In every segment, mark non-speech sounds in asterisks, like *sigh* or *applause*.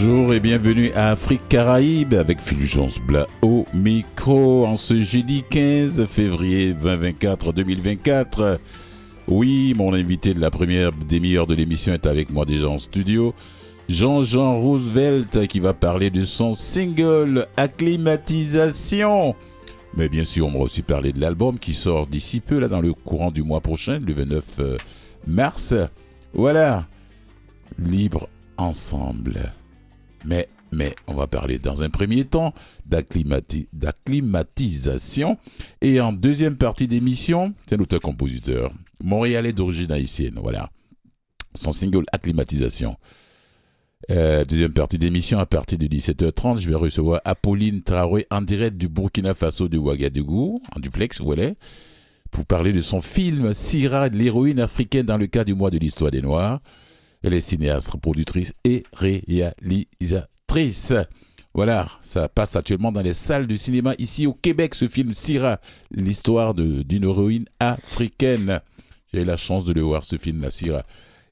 Bonjour et bienvenue à Afrique Caraïbe avec Fulgence Bla au micro en ce jeudi 15 février 2024 2024. Oui, mon invité de la première demi-heure de l'émission est avec moi déjà en studio. Jean-Jean Roosevelt qui va parler de son single Acclimatisation. Mais bien sûr, on va aussi parler de l'album qui sort d'ici peu, là, dans le courant du mois prochain, le 29 euh, mars. Voilà. Libre ensemble. Mais, mais, on va parler dans un premier temps d'acclimatisation. Et en deuxième partie d'émission, c'est l'auteur-compositeur, montréalais d'origine haïtienne, voilà. Son single Acclimatisation. Euh, deuxième partie d'émission, à partir de 17h30, je vais recevoir Apolline Traoré en direct du Burkina Faso de Ouagadougou, en duplex, où elle pour parler de son film Syrah, l'héroïne africaine dans le cadre du mois de l'histoire des Noirs. Elle est cinéaste, productrice et réalisatrice. Voilà, ça passe actuellement dans les salles de cinéma ici au Québec, ce film Syrah, l'histoire d'une héroïne africaine. J'ai eu la chance de le voir, ce film, la Syrah.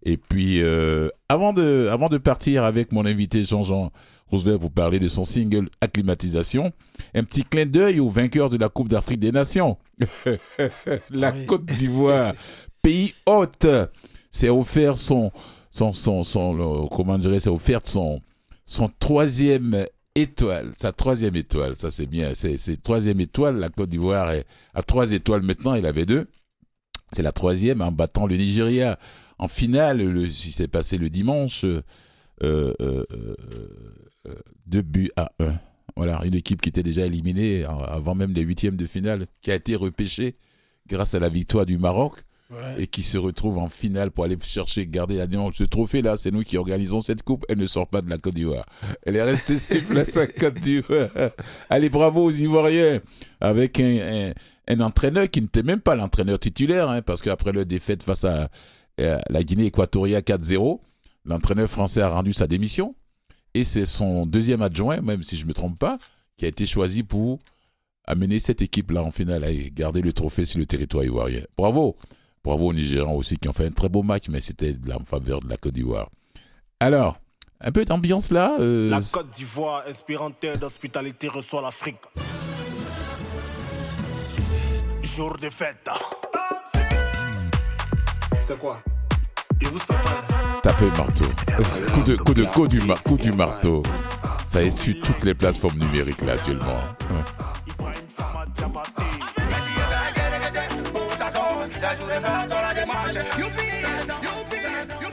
Et puis, euh, avant, de, avant de partir avec mon invité Jean-Jean Roosevelt, vous parler de son single Acclimatisation, un petit clin d'œil au vainqueur de la Coupe d'Afrique des Nations. *laughs* la Côte d'Ivoire, *laughs* pays hôte, s'est offert son, son, son, son, comment dirais c'est offert son, son troisième étoile, sa troisième étoile, ça c'est bien, c'est, troisième étoile, la Côte d'Ivoire à trois étoiles maintenant, il avait deux. C'est la troisième en battant le Nigeria en finale, le, si c'est passé le dimanche, euh, euh, euh, deux buts à un. Voilà, une équipe qui était déjà éliminée avant même les huitièmes de finale, qui a été repêchée grâce à la victoire du Maroc. Et qui se retrouve en finale pour aller chercher, garder la Ce trophée-là, c'est nous qui organisons cette coupe. Elle ne sort pas de la Côte d'Ivoire. Elle est restée *laughs* sur place à Côte d'Ivoire. Allez, bravo aux Ivoiriens. Avec un, un, entraîneur qui n'était même pas l'entraîneur titulaire, hein, parce qu'après la défaite face à la Guinée équatoriale 4-0. L'entraîneur français a rendu sa démission. Et c'est son deuxième adjoint, même si je ne me trompe pas, qui a été choisi pour amener cette équipe-là en finale et garder le trophée sur le territoire ivoirien. Bravo Bravo aux Nigérians aussi qui ont fait un très beau match, mais c'était de la faveur de la Côte d'Ivoire. Alors, un peu d'ambiance là. Euh, la Côte d'Ivoire, inspirante d'hospitalité, reçoit l'Afrique. Jour de fête. C'est quoi? Et vous Tapez le marteau. *laughs* coup de coup de coup du, coup du marteau. Ça est sur toutes les plateformes numériques là actuellement.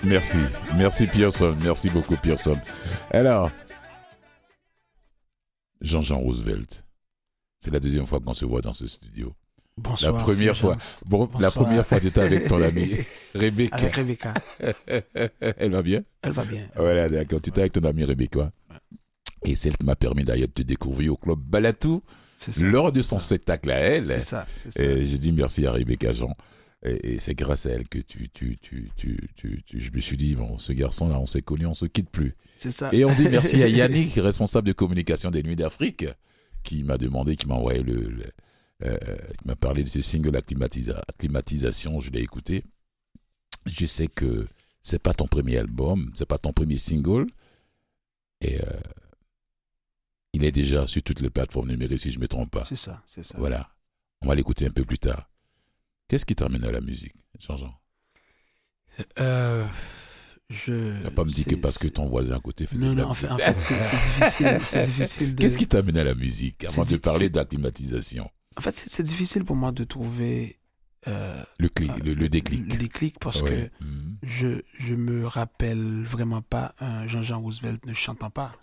Merci, merci Pearson, merci beaucoup Pearson. Alors, Jean-Jean Roosevelt, c'est la deuxième fois qu'on se voit dans ce studio. Bonsoir. La première fois, bon, la première fois, tu étais avec ton amie *laughs* Rebecca. Avec Rebecca. *laughs* Elle va bien? Elle va bien. Voilà, d'accord. Tu étais avec ton amie Rebecca. Et celle qui m'a permis d'ailleurs de te découvrir au club Balatou lors de son spectacle à elle. C'est ça. Et j'ai dit merci à Rebecca Jean. Et, c'est grâce à elle que tu, tu, tu, tu, tu, je me suis dit, bon, ce garçon-là, on s'est connu, on se quitte plus. C'est ça. Et on dit merci à *laughs* Yannick, responsable de communication des Nuits d'Afrique, qui m'a demandé, qui m'a envoyé le euh, qui m'a parlé de ce single Acclimatisation, je l'ai écouté. Je sais que c'est pas ton premier album, c'est pas ton premier single. Et euh, il est déjà sur toutes les plateformes numériques, si je ne me trompe pas. C'est ça, c'est ça. Voilà. On va l'écouter un peu plus tard. Qu'est-ce qui t'amène à la musique, Jean-Jean? Euh, je... Tu pas me dire que parce que ton voisin à côté faisait Non, non, en fait, en fait c'est difficile. *laughs* C'est difficile de... Qu'est-ce qui t'amène à la musique avant de parler d'acclimatisation en fait, c'est difficile pour moi de trouver euh, le, le, déclic. Le déclic parce que mhm. je je me rappelle vraiment pas un Jean-Jean Roosevelt ne chantant pas.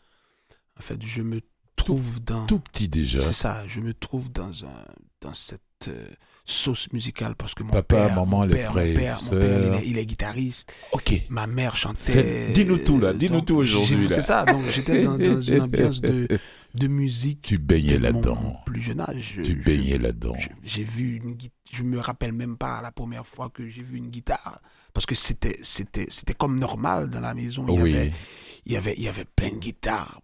En fait, je me trouve dans tout petit déjà. C'est ça, je me trouve dans un dans cette euh, sauce musicale parce que mon Papa, père, maman, mon les père, frères, mon père, mon père il, est, guitariste. Ok. Ma mère chantait. Dis-nous tout là, dis-nous tout aujourd'hui. C'est ça, donc j'étais dans, dans, une *laughs* ambiance de, de musique. Tu baignais là-dedans. Plus jeune âge. Tu baignais là-dedans. J'ai vu une je me rappelle même pas la première fois que j'ai vu une guitare parce que c'était c'était c'était comme normal dans la maison. Il y oui. avait il y avait il y avait plein de guitares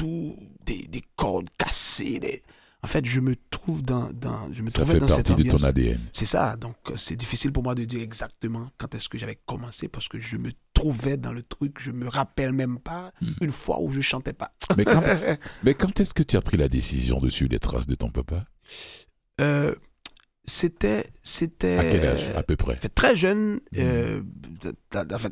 des, des cordes cassées, des en fait, je me trouve dans, dans je me ça trouvais fait dans cette partie de ton ADN. C'est ça. Donc, c'est difficile pour moi de dire exactement quand est-ce que j'avais commencé parce que je me retrouvais dans le truc. Je me rappelle même pas Hmm. une fois où je chantais pas. Mais quand, *laughs* mais quand est-ce que tu as pris la décision de suivre les traces de ton papa? Euh, c'était, c'était. À quel âge, à peu près? très jeune, Hmm. euh,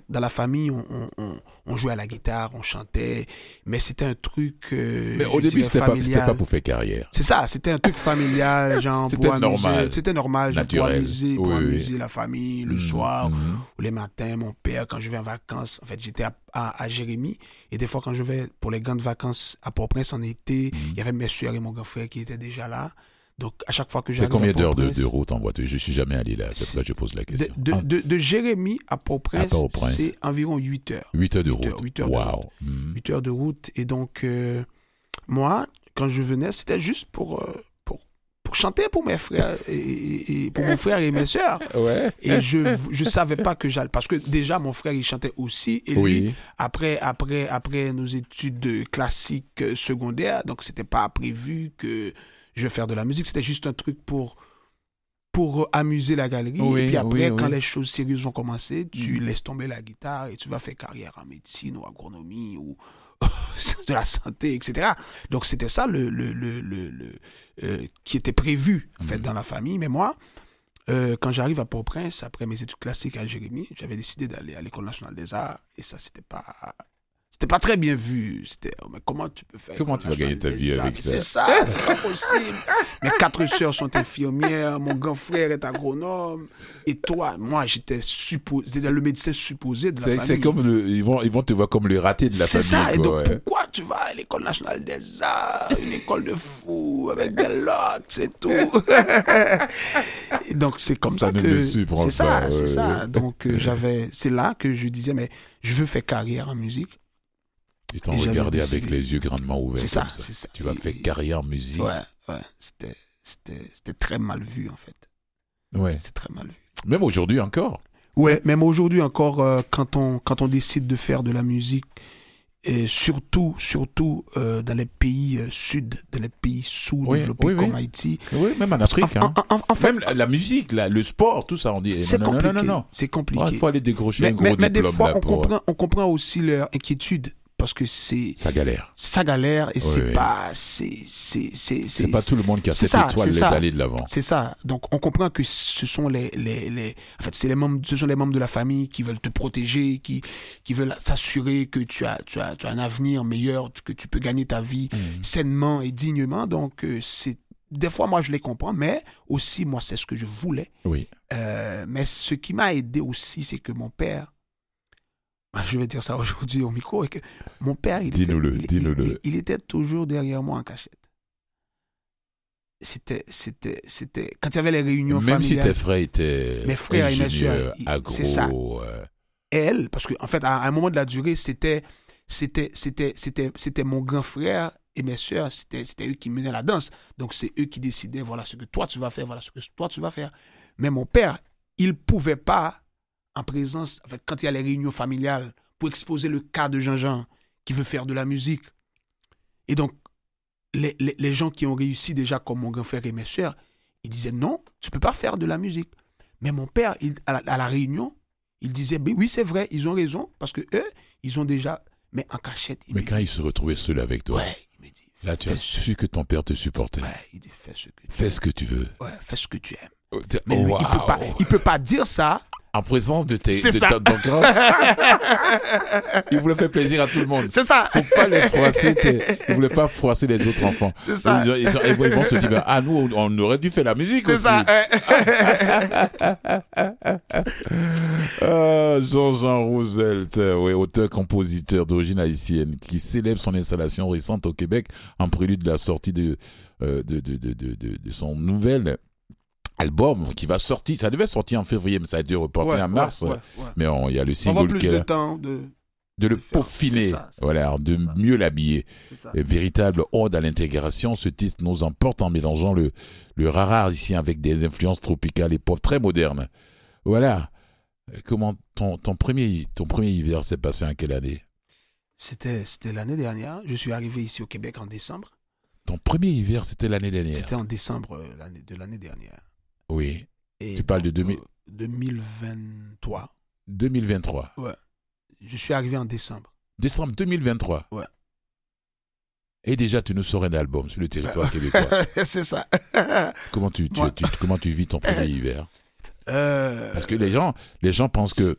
dans, la famille, on, on- on- on jouait à la guitare, on chantait, mais c'était un truc. euh, Mais au début, c'était pas, pas pour faire carrière. C'est ça, c'était un truc familial, *laughs* genre C'était normal. C'était normal, genre pour Naturel. amuser, pour Oui, oui. amuser la famille le Mhm, soir mhm. ou les matins. Mon père, quand je vais en vacances, en fait, j'étais à, à, à Jérémy et des fois quand je vais pour les grandes vacances à Port-au-Prince en été, il y avait mes soeurs et mon grand frère qui étaient déjà là. Donc à chaque fois que C'est j'arrive combien à d'heures de, de route en voiture? Je suis jamais allé là, c'est pour ça que je pose la de, question. de, de, de Jérémy à Port-au-Prince, c'est environ 8 heures. 8 heures de huit heures, route. huit heures de Waouh. Mhm. 8 heures de route. Et donc, euh, moi, quand je venais, c'était juste pour, euh, pour, pour chanter pour mes frères, et, pour mon *laughs* frère et mes sœurs. Ouais. Et je je savais pas que j'allais. Parce que déjà, mon frère, il chantait aussi. Et lui, Oui. après, après, après nos études de classiques euh, secondaires, donc c'était pas prévu que je vais faire de la musique. C'était juste un truc pour pour amuser la galerie. Oui, et puis après, oui, quand oui. les choses sérieuses vont commencer, tu Mm. laisses tomber la guitare et tu vas faire carrière en médecine ou agronomie ou *laughs* de la santé, etc. Donc c'était ça le, le, le, le, euh, qui était prévu en fait Mhm. dans la famille. Mais moi, euh, quand j'arrive à Port-au-Prince, après mes études classiques à Jérémy, j'avais décidé d'aller à l'École nationale des arts et ça, c'était pas. C'était pas très bien vu. C'était, oh, mais comment tu peux faire Comment tu vas gagner ta vie avec ça? C'est ça, c'est pas possible. Mes quatre sœurs sont infirmières, mon grand frère est agronome. Et toi, moi, j'étais supposé, le médecin supposé de la C'est famille. c'est comme le, ils vont, ils vont te voir comme le raté de la C'est famille. ça. Et donc, ouais. pourquoi tu vas à l'école nationale des arts, une école de fous, avec des lots, c'est tout? Et donc, c'est comme Ça ça, ne que. C'est ça, c'est ça. Donc, euh, j'avais. C'est là que je disais, mais je veux faire carrière en musique. Ils t'ont regardé décidé- avec les yeux grandement ouverts. C'est ça, c'est ça. Tu vas faire carrière en musique. Ouais, ouais. C'était, c'était, c'était très mal vu, en fait. Ouais. C'est très mal vu. Même aujourd'hui encore. Ouais, même aujourd'hui encore, euh, quand, on, quand on décide de faire de la musique, et surtout, surtout euh, dans les pays euh, sud, dans les pays sous-développés Oui, oui, comme oui. Haïti. Oui, même en Afrique. En, hein. en- fait, Même la, la musique, la- le sport, tout ça, on dit. c'est non, non, compliqué. non, non, non. C'est Il compliqué. faut aller décrocher mais, un gros mais- mais des fois, là on pour. comprend, on comprend aussi leur inquiétude parce que c'est Ça galère. ça galère et c'est oui. pas c'est c'est c'est C'est pas tout le monde qui a c'est cette ça, étoile c'est d'aller de l'avant. C'est ça. Donc on comprend que ce sont les les, les en fait c'est les membres ce sont les membres de la famille qui veulent te protéger, qui qui veulent s'assurer que tu as tu as tu as un avenir meilleur, que tu peux gagner ta vie Mm. sainement et dignement. Donc euh, c'est des fois moi je les comprends, mais aussi moi c'est ce que je voulais. Oui. Euh, mais ce qui m'a aidé aussi, c'est que mon père, je vais dire ça aujourd'hui au micro, et que mon père, il, était, il- était toujours derrière moi en cachette. C'était, c'était, c'était, quand il y avait les réunions Même si familiales, tes frères étaient Mes frères et mes agro, c'est ça. euh, elle, parce qu'en en fait, à un moment de la durée, c'était, c'était, c'était, c'était, c'était mon grand frère et mes sœurs, c'était, c'était eux qui menaient la danse. Donc, c'est eux qui décidaient, voilà ce que toi tu vas faire, voilà ce que toi tu vas faire. Mais mon père, il pouvait pas, en présence, en fait, quand il y a les réunions familiales, pour exposer le cas de Jean-Jean qui veut faire de la musique. Et donc, les, les, les gens qui ont réussi déjà, comme mon grand frère et mes sœurs, ils disaient non, tu peux pas faire de la musique. Mais mon père, il, à, la, à la réunion, il disait ben oui, c'est vrai, ils ont raison, parce que eux, ils ont déjà. Mais en cachette, Mais quand dit, il se retrouvait seul avec toi, Ouais, il me dit. là, tu as su que ton père te supportait. Ouais, il dit fais ce que tu Fais ce que tu veux. ouais, fais ce que tu aimes. Oh, Mais lui, il peut pas, Waouh. il peut pas dire ça. En présence de tes C'est de ça. *laughs* il voulait faire plaisir à tout le monde. C'est ça. Faut pas les froisser. tes- Il voulait pas froisser les autres enfants. C'est ça. Ils, ils- ils vont se dire, ben, ah nous, on- aurait dû faire la musique C'est aussi. ça. ouais. *laughs* Ah, Jean-Jean Roosevelt, ouais, auteur-compositeur d'origine haïtienne, qui célèbre son installation récente au Québec en prélude de la sortie de, euh, de, de, de, de, de- de son nouvel album qui va sortir. Ça devait sortir en février, mais ça a été reporté Ouais, en mars. ouais, ouais. Mais on- il y a le On single plus qui de temps de. de le faire. peaufiner, ça, voilà, ça, de mieux l'habiller. Véritable ode à l'intégration, ce titre nous emporte en mélangeant le, le rare ici avec des influences tropicales et pop très modernes. Voilà. Comment ton, ton, premier, ton premier hiver s'est passé en quelle année? C'était, l'année dernière. Je suis arrivé ici au Québec en décembre. Ton premier hiver, c'était l'année dernière. C'était en décembre euh, de l'année dernière. Oui. Et Tu parles de 2000 euh, 2023. 2023. Je suis arrivé en décembre. Décembre 2023. Ouais. Et déjà, tu nous sors un album sur le territoire *laughs* québécois. c'est ça. *laughs* comment, tu, tu- Ouais. tu- comment tu vis ton premier *laughs* hiver? Euh, Parce que les gens, les gens pensent que.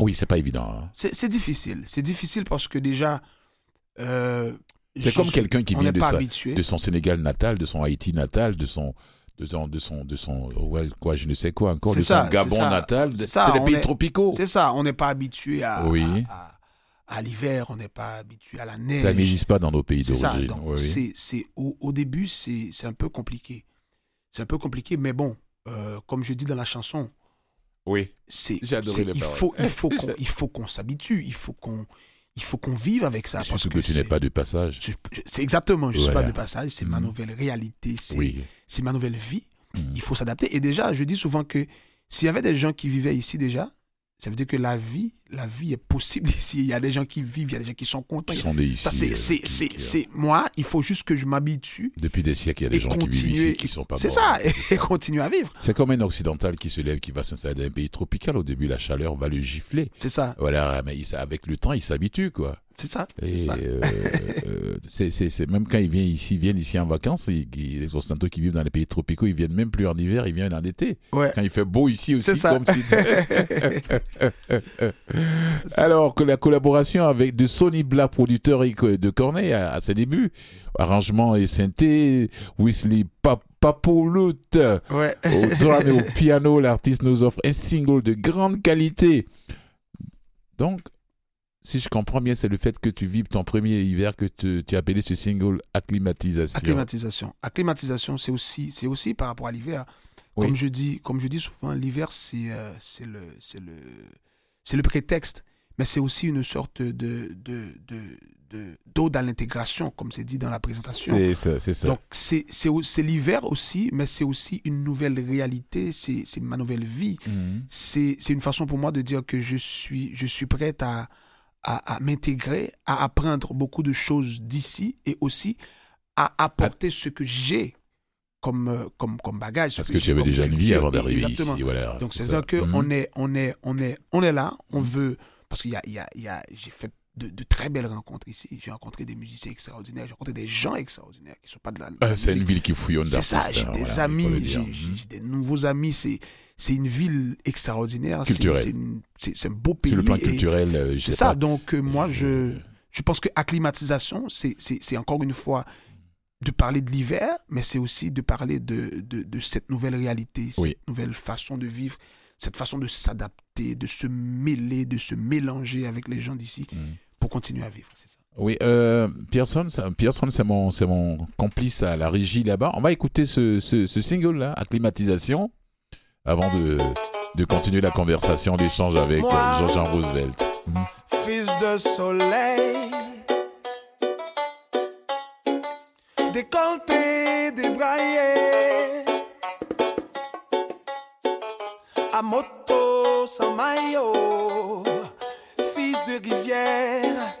Oui, c'est pas évident. hein. c'est difficile. C'est difficile parce que déjà. euh, C'est comme quelqu'un qui vient de, sa- de son Sénégal natal, de son Haïti natal, de son. De son, de son, de son ouais, quoi, je ne sais quoi encore, de ça, son Gabon ça. natal. C'est ça, des pays est- tropicaux. C'est ça, on n'est pas habitué à, Oui. à, à- à l'hiver, on n'est pas habitué à la Ça neige. n'existe pas dans nos pays ça. d'origine. Donc, Oui, c'est, c'est, au, au début, c'est, c'est un peu compliqué. C'est un peu compliqué, mais bon, euh, comme je dis dans la chanson, Oui. c'est, il, faut, il, faut *laughs* qu'on, il faut qu'on s'habitue, il faut qu'on, il faut qu'on vive avec ça. parce que, tu n'es pas de passage. c'est exactement, je ne suis pas de passage, c'est ma Mhm. nouvelle réalité, c'est, Oui. C'est ma nouvelle vie. Mhm. Il faut s'adapter. Et déjà, je dis souvent que s'il y avait des gens qui vivaient ici déjà, ça veut dire que la vie, la vie est possible *laughs* ici. Il y a des gens qui vivent, il y a des gens qui sont contents. Qui sont nés ici. C'est, euh, c'est, moi, il faut juste que je m'habitue Depuis des siècles, il y a des gens qui vivent ici qui sont pas c'est ça, et *laughs* continuer à vivre. C'est comme un occidental qui se lève, qui va s'installer dans un pays tropical. Au début, la chaleur va le gifler. C'est ça, Voilà, mais avec le temps, il s'habitue, quoi. C'est ça, c'est Et ça. euh, euh, c'est, même quand ils viennent ici, ils viennent ici en vacances, ils- ils- les occidentaux qui vivent dans les pays tropicaux, ils viennent même plus en hiver, ils viennent en été. Ouais. Quand il fait beau ici aussi, C'est ça. comme si. *laughs* Alors que la collaboration avec de Sony Black, producteur de Corneille à, à ses débuts, arrangement et synthé, Wesley Pap- Papoulout Ouais. au drum et au *laughs* piano, l'artiste nous offre un single de grande qualité. Donc, si je comprends bien, c'est le fait que tu vives ton premier hiver que tu, tu as appelé ce single Acclimatisation. Acclimatisation. Acclimatisation, c'est aussi, c'est aussi par rapport à l'hiver. Oui. Comme je dis, comme je dis souvent, l'hiver c'est, euh, c'est le, c'est le, c'est le prétexte, mais c'est aussi une sorte de, de, de, de- d'ode à l'intégration, comme c'est dit dans la présentation. C'est ça, c'est ça. Donc c'est, c'est, l'hiver aussi, mais c'est aussi une nouvelle réalité, c'est, c'est ma nouvelle vie. Mhm. C'est, c'est une façon pour moi de dire que je suis, je suis prête à, à, à m'intégrer, à apprendre beaucoup de choses d'ici et aussi à apporter ce que j'ai comme, euh, comme, comme bagage. ce Parce que tu avais déjà une vie avant d'arriver ici. Voilà, Donc c'est c'est-à-dire que Mhm. on est, on est, on est, on est là, on veut, parce qu'il y a, y a, y a, j'ai fait de, de très belles rencontres ici. J'ai rencontré des musiciens extraordinaires, j'ai rencontré des gens extraordinaires qui sont pas de la. Ah, c'est une ville qui fouillonne C'est ça, j'ai hein, des voilà, amis, Mhm. j'ai des nouveaux amis. C'est c'est une ville extraordinaire. c'est- un beau pays. Sur le plan culturel, euh, je C'est sais ça. pas. Donc euh, moi, je je pense que acclimatisation, c'est encore une fois de parler de l'hiver, mais c'est aussi de parler de, de, de cette nouvelle réalité, cette Oui. nouvelle façon de vivre, cette façon de s'adapter, de se mêler, de se mélanger avec les gens d'ici Mhm. pour continuer à vivre. C'est ça. Oui, euh, Pearson, Pearson, c'est mon, mon complice à la régie là-bas. On va écouter ce, ce, ce single-là, Acclimatisation, avant de, de continuer la conversation, l'échange avec Moi. euh, Jean-Jean Roosevelt. fils de soleil. Décolleté, débraillé. À moto, sans maillot. Fils de rivière,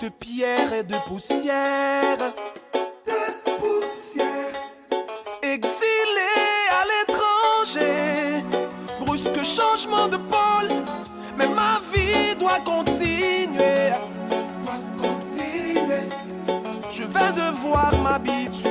de pierre et de poussière. Changement de pôle. Mais ma vie doit continuer. Doit continuer. Je vais devoir m'habituer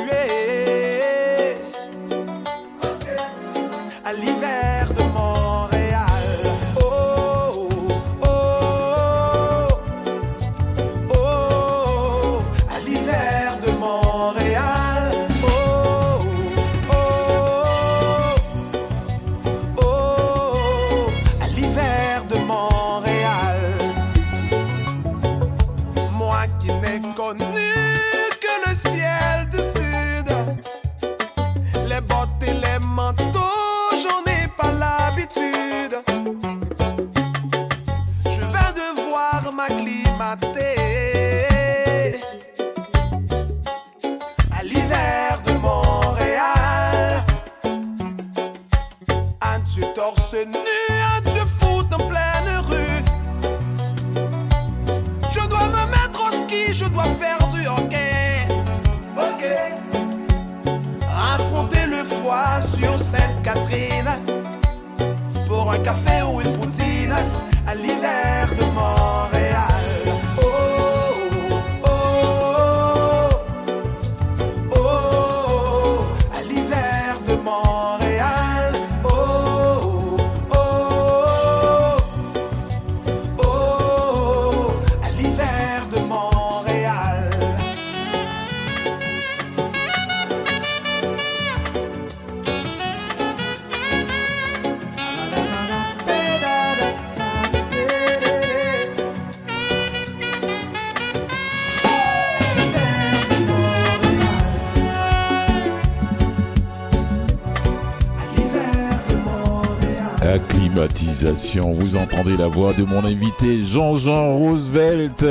Vous entendez la voix de mon invité Jean-Jean Roosevelt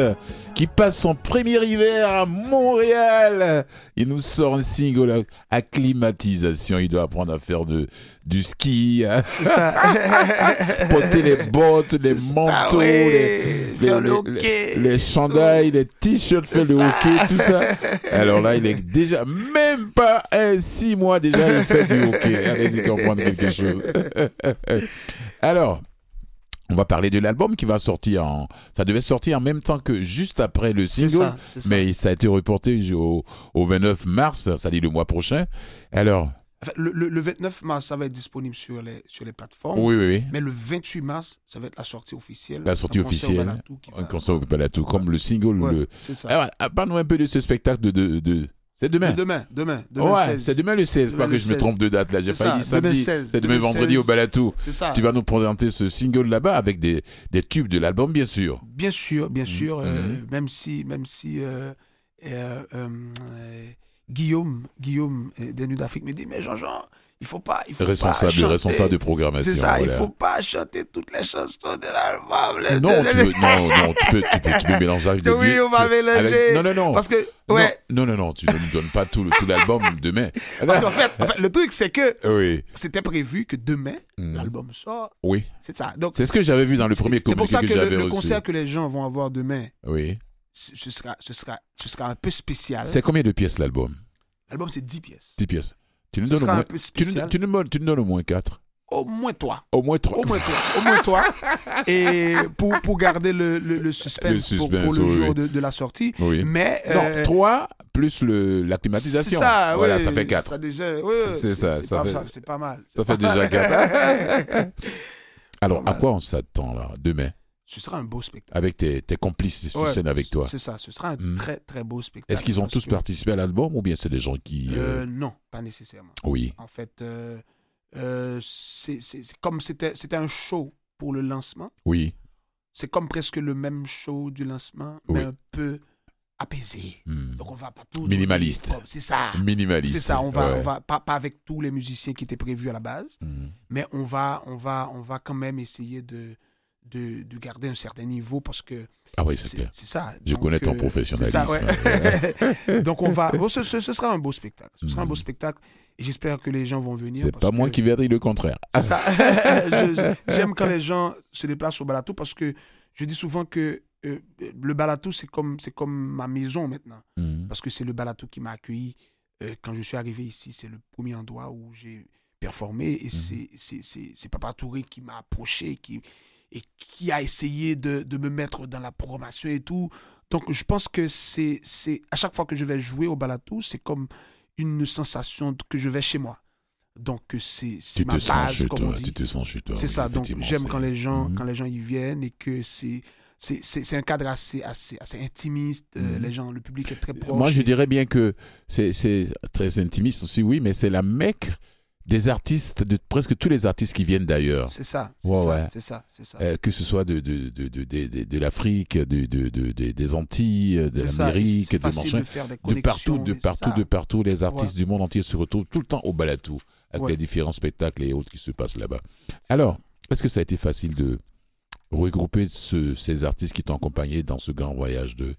qui passe son premier hiver à Montréal. Il nous sort un single acclimatisation. Il doit apprendre à faire de, du ski. C'est ça. *laughs* porter les bottes, les ça, manteaux, les, les- le les- hockey. les chandails, les t-shirts, faire le hockey, tout ça. *laughs* Alors là, il est déjà, même pas un six mois déjà, il fait du hockey. Allez-y comprendre quelque chose. *laughs* Alors, on va parler de l'album qui va sortir en. Ça devait sortir en même temps que juste après le single. ça. ça. Mais ça a été reporté au, au 29 mars, ça dit le mois prochain. Alors, Enfin, le, le- le 29 mars, ça va être disponible sur les, sur les plateformes. oui, oui, oui. Mais le 28 mars, ça va être la sortie officielle. La sortie officielle. Un concert au Balatou, comme le single. Ouais, Le... C'est ça. Alors, parle-nous un peu de ce spectacle de. de, de- C'est demain. De demain, demain, demain ouais, 16. c'est demain le 16, Demain pas que je me 16. trompe de date là, j'ai failli samedi. 16, C'est demain demain vendredi 16. au Balatou. C'est ça. Tu vas nous présenter ce single là-bas avec des, des tubes de l'album, bien sûr. Bien sûr, bien sûr. euh, Mhm. même si, même si euh, euh, Guillaume, Guillaume des Nuits d'Afrique me dit, mais Jean-Jean, il faut pas, il faut Responsable, pas responsable de programmation. C'est ça, il voilà. faut pas chanter toutes les chansons de l'album. Non, tu veux, non, non, tu peux, tu peux, tu peux *laughs* mélanger avec des Oui, on va mélanger. avec- Non, non, non. Parce que, ouais. Non, non, non, tu ne nous donnes pas tout, le- tout l'album demain. *laughs* Parce qu'en fait, en fait, le truc, c'est que Oui, c'était prévu que demain, Mhm. l'album sort. oui. C'est ça. Donc, C'est ce que j'avais vu dans le premier C'est pour communiqué ça que le, concert que les gens vont avoir demain, Oui. ce sera, ce sera, ce sera un peu spécial. C'est combien de pièces l'album? L'album, c'est 10 pièces. 10 pièces. Tu nous donnes au moins, un peu tu nous, spécial. tu nous donnes- tu nous donnes au moins 4. Au moins toi. Au moins 3. Au moins toi. Au moins toi. *laughs* Et pour, pour garder le, le, le suspense, Le pour- suspense, pour, le oui, jour oui. de, de la sortie. Oui. Mais. Non, euh, 3 plus le, la climatisation. C'est ça, voilà, oui, ça fait 4. Ça déjà, oui, C'est ça, c'est ça pas, ça- mal. Ça fait déjà mal. 4. *laughs* Alors, Pas à quoi on s'attend là, demain, Ce sera un beau spectacle. avec tes, tes complices sur Ouais, scène avec toi C'est ça, ce sera un Hmm. très très beau spectacle. Est-ce qu'ils ont tous que- participé à l'album ou bien c'est des gens qui. euh, Euh, Non, pas nécessairement. Oui. En fait, euh, euh, c'est comme c'était un show pour le lancement. Oui. C'est comme presque le même show du lancement, mais un peu apaisé. Hmm. Donc on va pas tout. Minimaliste. C'est ça. Minimaliste. C'est ça. On va, ouais. on va pas, pas avec tous les musiciens qui étaient prévus à la base, Hmm. mais on va, on va, on va quand même essayer de, de, de garder un certain niveau parce que Ah oui, c'est ça. Je Donc, connais ton euh, professionnalisme. ça, ouais. *laughs* Donc on va. bon, ce, ce- ce sera un beau spectacle. Ce sera un beau Mhm. spectacle et j'espère que les gens vont venir. C'est pas moi qui vais dire le contraire. Ça. *laughs* J'aime quand les gens se déplacent au Balatou parce que je dis souvent que euh, le Balatou, c'est comme, comme ma maison maintenant. Hmm. Parce que c'est le Balatou qui m'a accueilli euh, quand je suis arrivé ici. C'est le premier endroit où j'ai performé. Et c'est- c'est Papa Touré qui m'a approché qui, et qui a essayé de, de me mettre dans la programmation et tout. Donc je pense que c'est c'est- à chaque fois que je vais jouer au Balatou, c'est comme une sensation que je vais chez moi. Donc c'est c'est Tu ma base, comme toi. on dit. Tu te sens chez toi. C'est oui, ça, donc j'aime quand les gens Mhm. quand les gens y viennent et que c'est c'est c'est- c'est un cadre assez assez assez intimiste. euh, Mhm. les gens, le public est très proche. Moi, je dirais bien que c'est c'est très intimiste aussi, oui, mais c'est la mecque des artistes, de presque tous les artistes qui viennent d'ailleurs. C'est ça, c'est Ouais, ça, ouais. c'est ça, c'est ça. Euh, que ce soit de, de, de, de, de, de- de l'Afrique, de, de, de- de- des Antilles, de ça, et l'Amérique, de de faire des De partout, de partout, de partout, les artistes Ouais. du monde entier se retrouvent tout le temps au Balatou, avec les différents spectacles et autres qui se passent là-bas. Alors, est-ce que ça a été facile de regrouper ce- ces artistes qui t'ont accompagné dans ce grand voyage de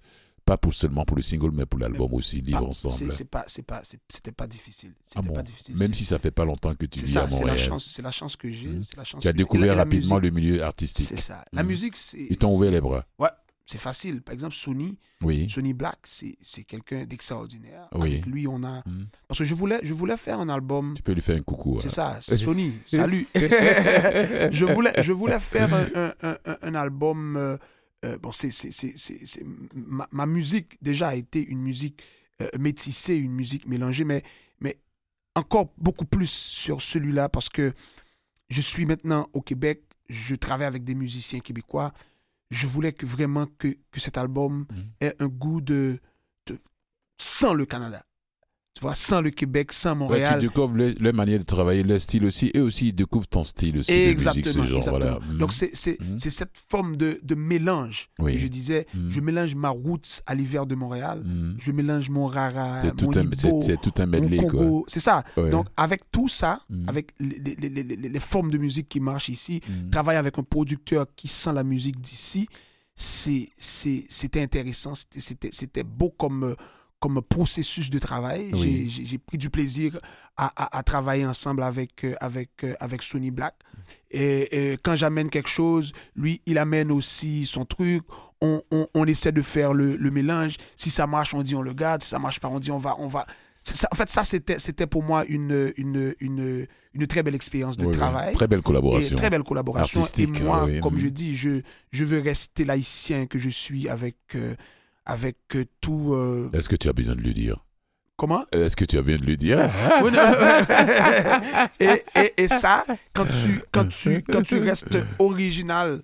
pas pour seulement pour le single, mais pour l'album aussi, ça. libre Ah, ensemble. c'est- C'est pas, c'est pas, c'est- c'était pas difficile. Ah C'était bon? pas difficile. Même C'est- si ça fait pas longtemps que tu c'est vis ça, à c'est la Montréal, chance, c'est la chance que j'ai. C'est chance tu as découvert la- et la rapidement le milieu C'est artistique. ça. La Mhm. musique, c'est. Ils t'ont ouvert les bras. Ouais, c'est facile. Par exemple, Sony, Oui. Sony Black, c'est c'est quelqu'un d'extraordinaire. Oui. Avec lui, on a. Mhm. Parce que je voulais, je voulais faire un album. Tu peux lui faire un coucou. C'est hein. ça, *laughs* Sony, salut. *laughs* je, voulais, je voulais faire un, un- un- un- un album. Euh, bon, c'est, c'est, c'est, c'est- c'est- ma, ma musique déjà a été une musique euh, métissée, une musique mélangée, mais, mais encore beaucoup plus sur celui-là parce que je suis maintenant au Québec, je travaille avec des musiciens québécois. Je voulais que vraiment que, que cet album Mhm. ait un goût de, de sans le Canada. Tu vois, sans le Québec, sans Ouais, Montréal. tu découvres le- leur manière de travailler, leur style aussi, et aussi ils découvrent ton style aussi de musique, ce Exactement, genre. exactement. Voilà. Donc Mhm. c'est cette forme de, de mélange. Oui. Je disais, Mhm. je mélange ma roots à l'hiver de Montréal, Mhm. je mélange mon rara, C'est tout, mon c'est- tout un medley, quoi. C'est ça. Ouais. Donc avec tout ça, avec les, les- les- les- les formes de musique qui marchent ici, travailler avec un producteur qui sent la musique d'ici, c'était intéressant, c'était beau comme, euh, comme processus de travail. Oui. J'ai- pris du plaisir à, à- à travailler ensemble avec, euh, avec, euh, avec Sony Black. Et, et quand j'amène quelque chose, lui, il amène aussi son truc. On, on, on essaie de faire le, le mélange. Si ça marche, on dit on le garde. Si ça marche pas, on dit on va... On va. Ça- en fait, ça, c'était pour moi une, une, une, une très belle expérience de travail. Très belle Et collaboration. très belle collaboration. Et Artistique, moi, oui. comme Mhm. je dis, je, je veux rester l'haïtien que je suis avec, euh, avec euh, tout. euh, Est-ce que tu as besoin de lui dire? Comment? Est-ce que tu as besoin de lui dire? *laughs* *laughs* Et, et, et ça, quand tu, quand, tu, quand tu restes original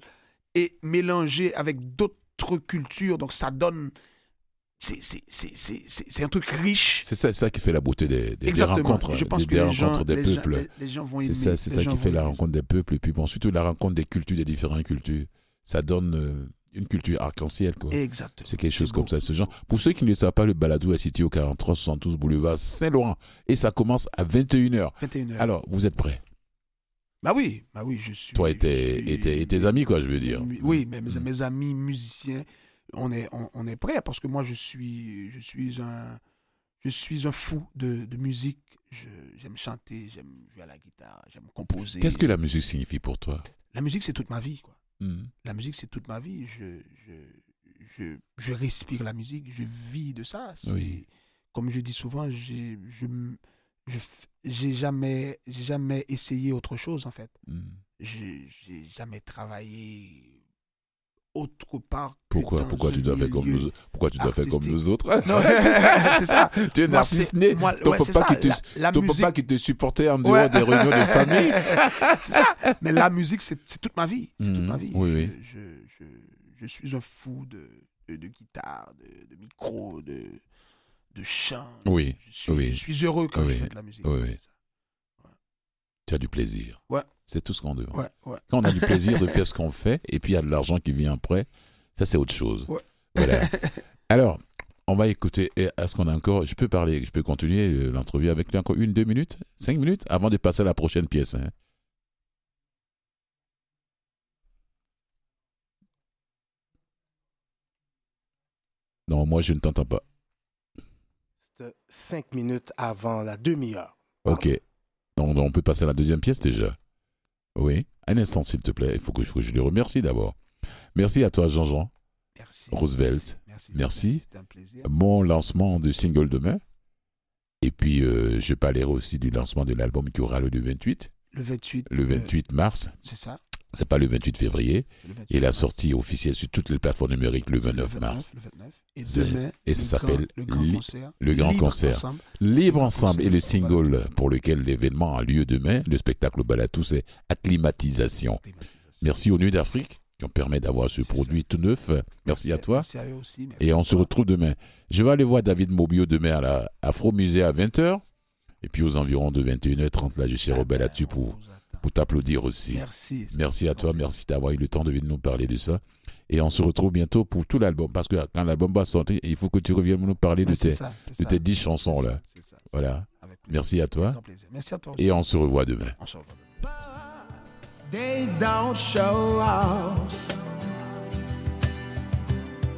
et mélangé avec d'autres cultures, donc ça donne. C'est un truc riche. C'est ça, ça qui fait la beauté des, des- des Exactement. rencontres, je pense des, que les gens, des les gens- peuples. les- les gens vont aimer. C'est ça, qui fait la rencontre des peuples. Et puis bon, surtout la rencontre des cultures, des différentes cultures. Ça donne euh, une culture arc-en-ciel, quoi. Exactement. C'est quelque chose comme ça, ce genre. Pour ceux qui ne le savent pas, le baladou est situé au 4372 boulevard Saint-Laurent. Et ça commence à 21h. 21h. Alors, vous êtes prêts? Bah oui, bah oui, je suis. Toi et tes, suis- et tes- et tes amis, quoi, je veux dire. Oui, mais mes, Mm. mes amis musiciens, on est, on, on est prêts parce que moi, je suis, je suis un, je suis un fou de, de musique. Je- J'aime chanter, j'aime jouer à la guitare, j'aime composer. Qu'est-ce que la musique signifie pour toi? La musique, c'est toute ma vie, quoi. Hmm. La musique, c'est toute ma vie. Je, je, je, je respire la musique, je vis de ça. Oui. Comme je dis souvent, j'ai, je, je j'ai jamais, jamais essayé autre chose, en fait. Hmm. j'ai j'ai jamais travaillé autre part. Pourquoi, pourquoi, tu dois faire comme nous, pourquoi tu dois faire comme nous autres? *laughs* c'est ça. *laughs* Tu es un artiste né. moi, Ton ouais, c'est papa ça. qui te, supportait en dehors Ouais. des réunions de famille. *laughs* c'est ça. Mais la musique, c'est toute ma vie. C'est toute Mhm. ma vie. Oui, je, oui. Je, je, je suis un fou de, de, de guitare, de, de micro, de, de chant. Oui, Je suis, oui. suis heureux quand je fais de la musique. oui, oui. c'est ça. Tu as du plaisir. Ouais. C'est tout ce qu'on demande. Ouais, ouais. Quand on a du plaisir de faire ce *laughs* qu'on fait, et puis il y a de l'argent qui vient après, ça c'est autre chose. Voilà. *laughs* Alors, on va écouter. Est-ce qu'on a encore. Je peux parler, je peux continuer euh, l'entrevue avec lui encore une, deux minutes, cinq minutes, avant de passer à la prochaine pièce. hein. Non, moi je ne t'entends pas. C'était cinq minutes avant la demi-heure. Ok. On peut passer à la deuxième pièce déjà. Oui. Un instant, s'il te plaît. Il faut que, faut que je le remercie d'abord. Merci à toi, Jean-Jean. Merci. Roosevelt. Merci. Merci. Un plaisir. Lancement de single demain. Et puis, euh, je parlerai aussi du lancement de l'album qui aura lieu le 28. Le 28. Le euh, 28 mars. c'est ça. C'est pas le 28 février. c'est le 28 Et la sortie officielle sur toutes les plateformes numériques le C'est 29 mars. Le 29. Et C'est- demain, et ça le s'appelle le grand concert. le grand Libre concert. ensemble. Libre ensemble et le single pour lequel l'événement a lieu demain, le spectacle au Balatou, c'est Acclimatisation. Climatisation. Merci aux Nuits d'Afrique qui ont permis d'avoir ce produit tout neuf. Merci à toi. Merci à eux aussi. merci Et on se retrouve demain. Je vais aller voir David Mobio demain à la Afro Musée à 20h. Et puis aux environs de 21h30, là, je serai au Balatou On pour. Pour t'applaudir aussi. Merci. Merci à toi, merci d'avoir eu le temps de venir nous parler de ça. Et on se retrouve bientôt pour tout l'album. Parce que quand l'album va sortir, il faut que tu reviennes nous parler de tes, ça, de tes 10 chansons. Là. ça, ça, Voilà. Merci à toi. Avec grand plaisir. Merci à toi aussi. Et on se revoit demain. On se revoit. They don't show us.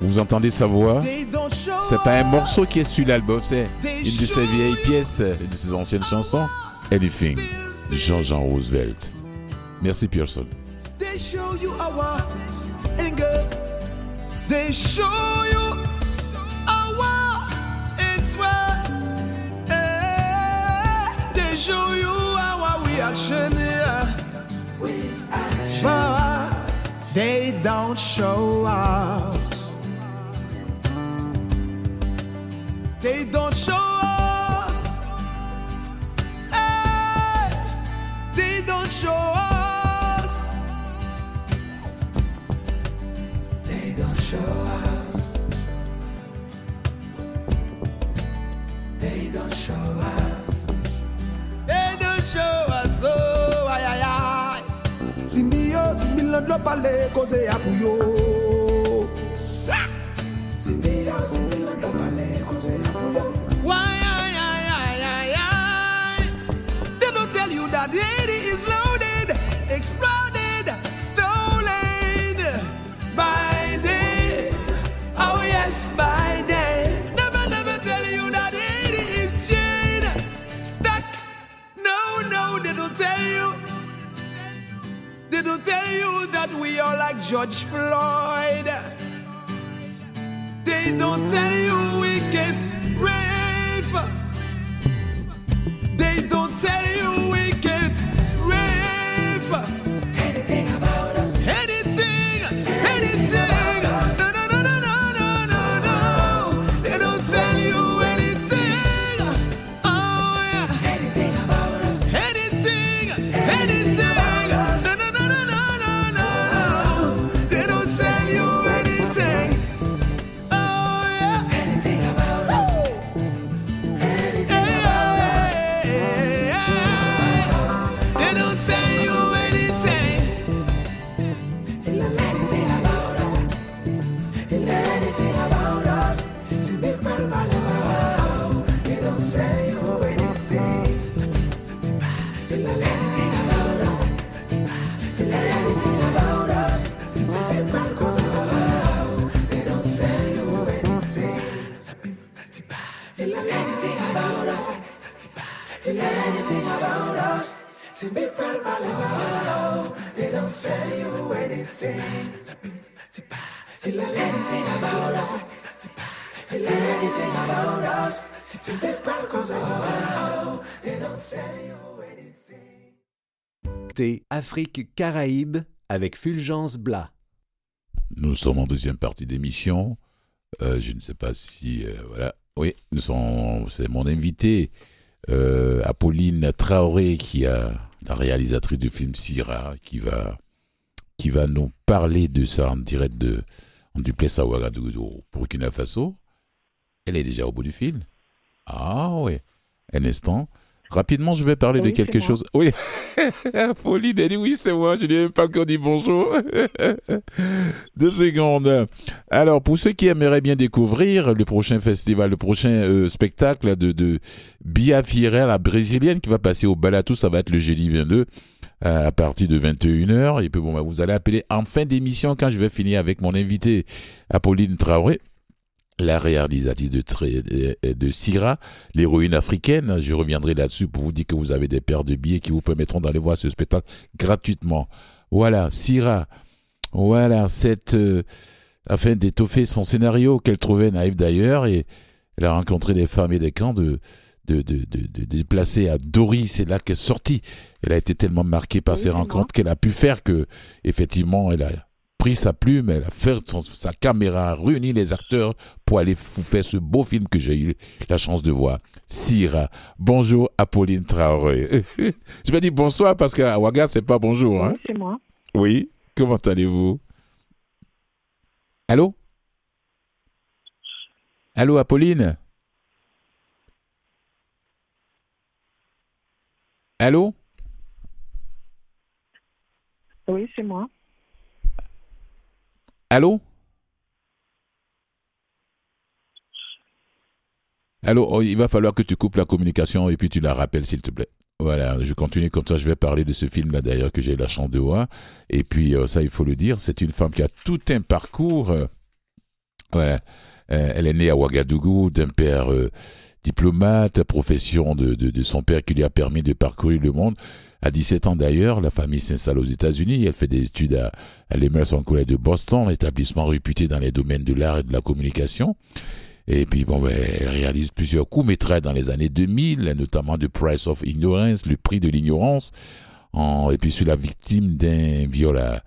Vous entendez sa voix? C'est pas un morceau qui est sur l'album, c'est une de ses vieilles pièces, de ses anciennes chansons. Anything. Jean-Jean Roosevelt. Merci Pearson. They show you our anger. They show you our sweat. They show you our reaction. They don't show us. They don't show They don't show us. They don't show us. They don't show us. They don't show us. Oh, Why, I, I, I, I, I. They don't tell you that it is love. They don't tell you that we are like George Floyd. They don't tell you we get rave. They don't tell Afrique Caraïbes avec Fulgence Blas. Nous sommes en deuxième partie d'émission. Euh, je ne sais pas si. euh, voilà. Oui, nous. C'est mon invité, euh, Apolline Traoré, qui a la réalisatrice du film Syrah, qui va, qui va nous parler de ça en direct de en duplex à Ouagadougou, Burkina Faso. Elle est déjà au bout du fil. Ah oui. Un instant. Rapidement, je vais parler de quelque chose. Oui. *laughs* Elle dit oui, c'est moi. Je lui ai même pas encore dit bonjour. *laughs* Deux secondes. Alors, pour ceux qui aimeraient bien découvrir le prochain festival, le prochain euh, spectacle de, de Bia Fiera, la brésilienne, qui va passer au Balatou, ça va être le jeudi 22 euh, à partir de 21h. Et puis, bon, bah, vous allez appeler en fin d'émission quand je vais finir avec mon invité, Apolline Traoré. La réalisatrice de, de, de Syrah, l'héroïne africaine. Je reviendrai là-dessus pour vous dire que vous avez des paires de billets qui vous permettront d'aller voir ce spectacle gratuitement. Voilà, Syrah. Voilà, cette, euh, afin d'étoffer son scénario qu'elle trouvait naïf d'ailleurs, et elle a rencontré des femmes et des camps de, de, de, de, de déplacer à Dory, c'est là qu'elle est sortie. Elle a été tellement marquée par Oui, ces rencontres qu'elle a pu faire que, effectivement, elle a pris sa plume, elle a fait son- sa caméra, réuni les acteurs pour aller faire ce beau film que j'ai eu la chance de voir. Syrah. Bonjour, Apolline Traoré. *laughs* Je vais dire bonsoir parce qu'à Ouaga, c'est pas bonjour. Hein? Oui, c'est moi. Oui, comment allez-vous? Allô? Allô, Apolline? Allô? Oui, c'est moi. Allô? Allô, oh, il va falloir que tu coupes la communication et puis tu la rappelles, s'il te plaît. Voilà, je continue comme ça, je vais parler de ce film-là d'ailleurs que j'ai la chance de voir. Et puis, euh, ça, il faut le dire, c'est une femme qui a tout un parcours. euh, euh, elle est née à Ouagadougou d'un père diplomate, profession de son père qui lui a permis de parcourir le monde. À 17 ans d'ailleurs, la famille s'installe aux États-Unis. Elle fait des études à, l'Emerson College de Boston, établissement réputé dans les domaines de l'art et de la communication. Et puis, bon, ben, elle réalise plusieurs courts-métrages dans les années 2000, notamment The Price of Ignorance, le prix de l'ignorance, et puis sur la victime d'un viol à,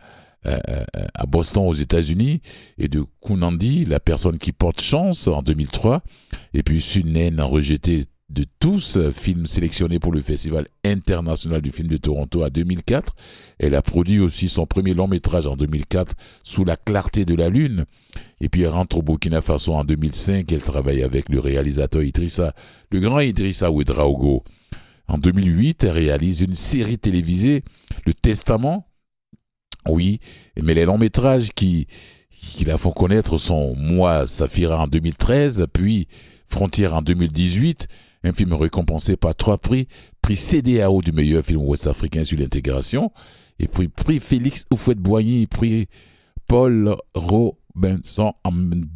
Boston aux États-Unis, et de Kunandi, la personne qui porte chance en 2003, et puis sur Naine rejeté de tous, euh, film sélectionné pour le Festival international du film de Toronto à 2004. Elle a produit aussi son premier long métrage en 2004, Sous la clarté de la lune. Et puis elle rentre au Burkina Faso en 2005. Elle travaille avec le réalisateur Idrissa, le grand Idrissa Ouedraogo. En 2008, elle réalise une série télévisée, Le Testament, Oui, mais les longs métrages qui, qui la font connaître sont Moi, Safira en 2013, puis Frontière en 2018, un film récompensé par trois prix, prix CDAO du meilleur film ouest-africain sur l'intégration, et puis prix Félix Houphouët-Boigny, prix Paul Robinson en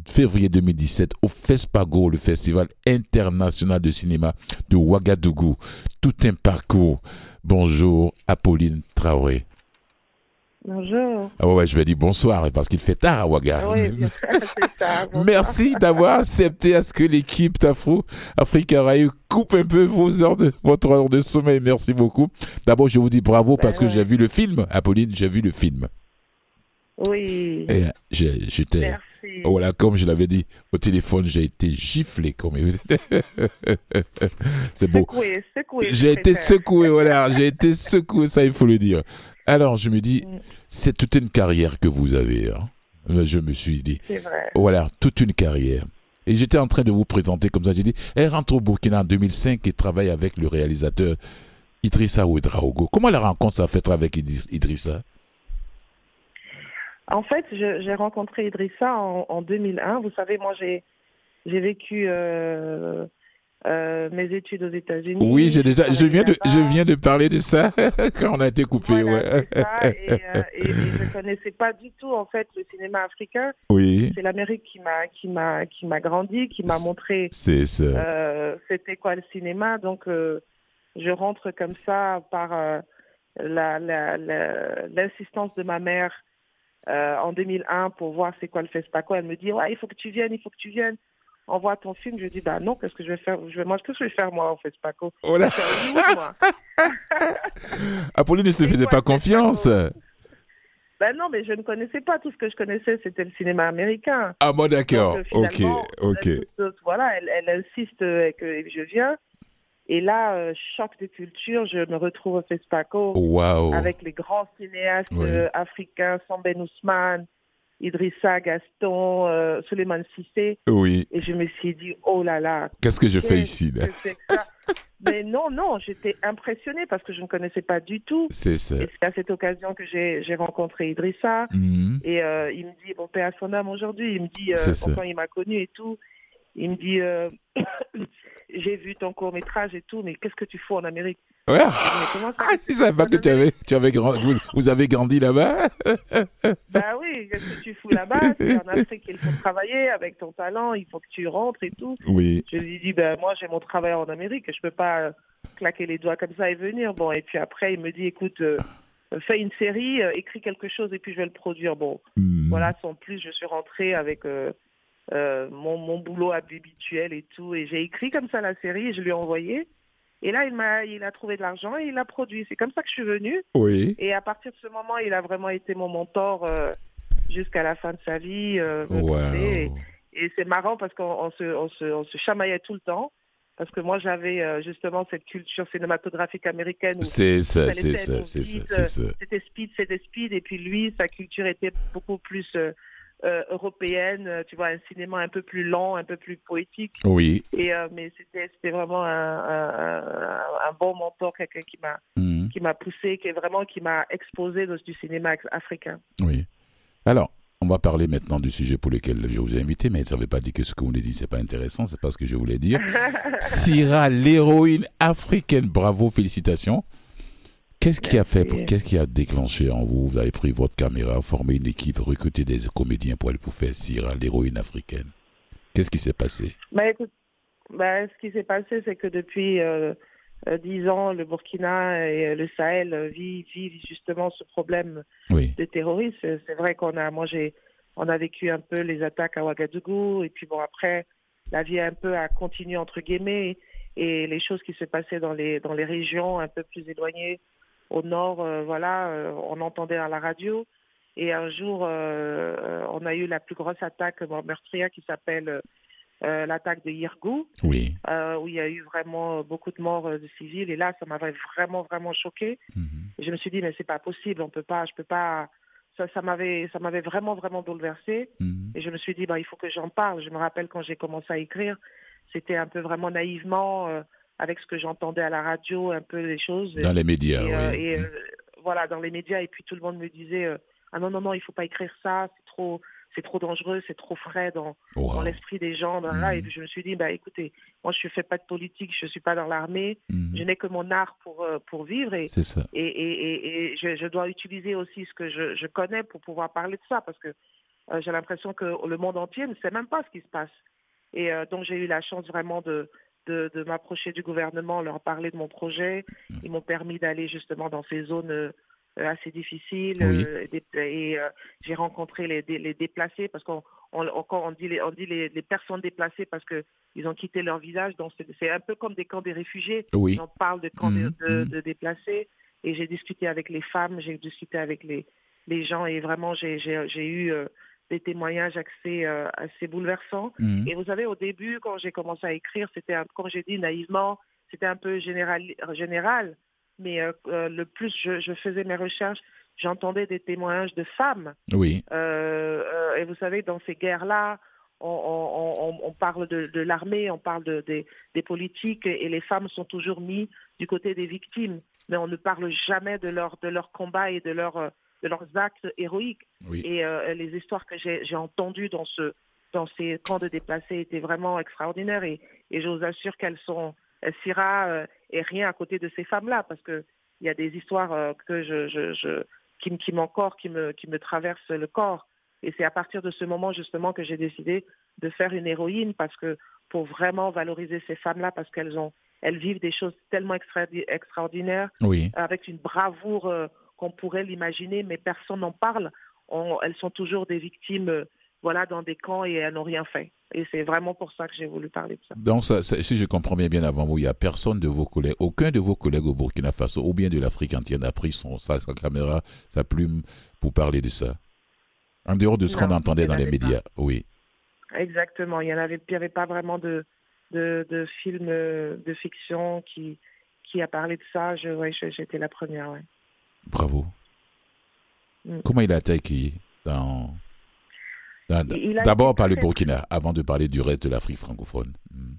février 2017 au FESPAGO, le Festival international de cinéma de Ouagadougou. Tout un parcours. Bonjour, Apolline Traoré. Bonjour. Ah ouais, je vais dire bonsoir parce qu'il fait tard à Ouaga. Oui, ça. Merci d'avoir accepté à ce que l'équipe d'Afro Africa Rail coupe un peu vos heures de, votre heure de sommeil. Merci beaucoup. D'abord, je vous dis bravo parce que j'ai vu le film. Apolline, j'ai vu le film. Oui. Et j'ai- j'étais. Merci. Voilà, comme je l'avais dit au téléphone, j'ai été giflé. Comme vous *laughs* C'est beau. Secoué, secoué. J'ai été secoué, voilà, j'ai été secoué, ça il faut le dire. Alors je me dis, Mm. c'est toute une carrière que vous avez. hein. Je me suis dit, C'est vrai. voilà, toute une carrière. Et j'étais en train de vous présenter comme ça, j'ai dit, elle rentre au Burkina en 2005 et travaille avec le réalisateur Idrissa Ouedraogo. Comment la rencontre s'est faite avec Idriss- Idrissa? En fait, j'ai rencontré Idrissa en, en 2001. Vous savez, moi, j'ai j'ai vécu euh, euh, mes études aux États-Unis. Oui, j'ai déjà, je viens de, je viens de parler de ça quand *laughs* on a été coupé, Voilà, ouais. c'est ça. Et, *laughs* euh, et- et je ne connaissais pas du tout en fait le cinéma africain. Oui, C'est l'Amérique qui m'a qui m'a qui m'a grandi, qui m'a montré c'est ça. euh, c'était quoi le cinéma. Donc je rentre comme ça par la- la- la- l'insistance de ma mère en 2001 pour voir c'est quoi le FESPACO. Elle me dit ouais il faut que tu viennes, il faut que tu viennes. Envoie ton film. Je dis bah non qu'est-ce que je vais faire? Je vais moi qu'est-ce que je vais faire moi au FESPACO Oh là. *laughs* Apolline ne se faisait pas confiance. Ben non, mais je ne connaissais pas. Tout ce que je connaissais, c'était le cinéma américain. Ah bon, d'accord. Euh, Ok, ok. toute- voilà, elle, elle insiste euh, que je viens. Et là, euh, choc de culture, je me retrouve au FESPACO Waouh. avec les grands cinéastes Ouais. euh, africains, Samben Ousmane, Idrissa Gaston, euh, Suleiman Sissé. Oui. Et je me suis dit, oh là là, Qu'est-ce que je fais ici là ça? Mais non, non, j'étais impressionnée parce que je ne connaissais pas du tout. C'est ça. Et c'est à cette occasion que j'ai rencontré Idrissa. Mhm. Et euh, il me dit, bon, paix à son âme aujourd'hui, il me dit, euh, il m'a connu et tout, il me dit, euh, *coughs* j'ai vu ton court métrage et tout, mais qu'est-ce que tu fous en Amérique? Ouais. Comment ça Ah, ils savaient pas que tu avais, tu avais grand- vous, vous avez grandi là-bas? *laughs* Bah oui, qu'est-ce que tu fous là-bas? C'est en Afrique qu'il faut travailler avec ton talent, il faut que tu rentres et tout. Oui. Je lui dis, ben moi j'ai mon travail en Amérique, je peux pas claquer les doigts comme ça et venir. Bon, et puis après il me dit, écoute, euh, fais une série, euh, écris quelque chose et puis je vais le produire. Bon, Mhm. Voilà, sans plus, je suis rentrée avec euh, euh, mon, mon boulot habituel et tout. Et j'ai écrit comme ça la série et je lui ai envoyé. Et là, il, m'a, il a trouvé de l'argent et il l'a produit. C'est comme ça que je suis venue. Oui. Et à partir de ce moment, il a vraiment été mon mentor euh, jusqu'à la fin de sa vie. euh, Wow. Et, et c'est marrant parce qu'on on se, on, se, on se chamaillait tout le temps. Parce que moi, j'avais euh, justement cette culture cinématographique américaine C'est ça, c'est ça, c'est ça, c'est ça. c'était speed, c'était speed, et puis lui, sa culture était beaucoup plus euh, européenne, euh, tu vois, un cinéma un peu plus lent, un peu plus poétique. Oui. Et euh, mais c'était vraiment un, un, un- un bon mentor, quelqu'un qui m'a Mhm. qui m'a poussé, qui est vraiment qui m'a exposé dans du cinéma africain. Oui. Alors, on va parler maintenant du sujet pour lequel je vous ai invité, mais ça ne veut pas dire que ce que vous avez dit, c'est pas intéressant, c'est pas ce que je voulais dire. *laughs* Syrah, l'héroïne africaine, bravo, félicitations. Qu'est-ce qui a fait, qu'est-ce qui a déclenché en vous? Vous avez pris votre caméra, formé une équipe, recruté des comédiens pour aller pour faire Syrah, l'héroïne africaine. Qu'est-ce qui s'est passé? Bah écoute, bah, ce qui s'est passé, c'est que depuis euh, euh, dix ans, le Burkina et euh, le Sahel euh, vivent, vivent justement ce problème Oui. de terroristes. C'est vrai qu'on a, moi j'ai, on a vécu un peu les attaques à Ouagadougou et puis bon après, la vie un peu a continué entre guillemets et les choses qui se passaient dans les dans les régions un peu plus éloignées au nord, euh, voilà, euh, on entendait à la radio. Et un jour, euh, on a eu la plus grosse attaque meurtrière qui s'appelle euh, l'attaque de Yirgou, Oui. euh, où il y a eu vraiment beaucoup de morts euh, de civils. Et là, ça m'avait vraiment, vraiment choqué. Mhm. Je me suis dit, mais c'est pas possible, on peut pas, je peux pas. Ça, ça m'avait, ça m'avait vraiment, vraiment bouleversé. Mhm. Et je me suis dit, bah, il faut que j'en parle. Je me rappelle quand j'ai commencé à écrire, c'était un peu vraiment naïvement, avec ce que j'entendais à la radio, un peu les choses. Dans les médias, Et, euh, oui. et, euh, voilà, dans les médias. Et puis tout le monde me disait, ah non non non, il faut pas écrire ça, c'est trop c'est trop dangereux, c'est trop frais dans, Wow. dans l'esprit des gens. dans là. Mhm. Et puis je me suis dit, bah écoutez, moi je fais pas de politique, je suis pas dans l'armée, Mhm. je n'ai que mon art pour euh, pour vivre et C'est ça. et, et, et, et je, je dois utiliser aussi ce que je, je connais pour pouvoir parler de ça parce que euh, j'ai l'impression que le monde entier ne sait même pas ce qui se passe. Et euh, donc j'ai eu la chance vraiment de, de, de m'approcher du gouvernement, leur parler de mon projet. Ils m'ont permis d'aller justement dans ces zones euh, assez difficiles. Oui. euh, et euh, j'ai rencontré les, dé- les déplacés parce qu'on on, on- dit, les, on dit les, les personnes déplacées parce que ils ont quitté leur village. Donc c'est un peu comme des camps des réfugiés. Oui. On parle de camps de, de- mhm. de déplacés. Et j'ai discuté avec les femmes, j'ai discuté avec les, les gens et vraiment j'ai eu des témoignages assez, euh, assez bouleversants. Mhm. Et vous savez, au début, quand j'ai commencé à écrire, c'était, un- comme j'ai dit naïvement, c'était un peu général. général mais euh, euh, le plus je, je faisais mes recherches, j'entendais des témoignages de femmes. Oui. Et vous savez, dans ces guerres-là, on, on- on- on parle de, de l'armée, on parle de, des- des politiques, et les femmes sont toujours mises du côté des victimes. Mais on ne parle jamais de leur, de leur combat et de, leur, de leurs actes héroïques. Oui. Et euh, les histoires que j'ai entendues dans, ce, dans ces camps de déplacés étaient vraiment extraordinaires. Et, et je vous assure qu'elles sont. Syrah euh, est rien à côté de ces femmes-là, parce qu'il y a des histoires euh, que je, je, je, qui, me- qui m'encore, qui me, qui me traversent le corps. Et c'est à partir de ce moment justement que j'ai décidé de faire une héroïne, parce que pour vraiment valoriser ces femmes-là, parce qu'elles ont, elles vivent des choses tellement extra- extraordinaires Oui. avec une bravoure euh, qu'on pourrait l'imaginer, mais personne n'en parle. On- elles sont toujours des victimes, euh, voilà, dans des camps et elles n'ont rien fait. Et c'est vraiment pour ça que j'ai voulu parler de ça. Donc, ça, ça- si je comprends bien, bien avant vous, il n'y a personne de vos collègues, aucun de vos collègues au Burkina Faso, ou bien de l'Afrique entière, n'a pris son, sa, sa caméra, sa plume pour parler de ça. En dehors de ce qu'on entendait dans les médias. Oui. Exactement. Il n'y avait, avait pas vraiment de, de, de film euh, de fiction qui, qui a parlé de ça. Je, ouais, je- j'étais la première. Ouais. Bravo. Mm. Comment il a été accueilli dans, D'abord par le Burkina, avant de parler du reste de l'Afrique francophone. Mm.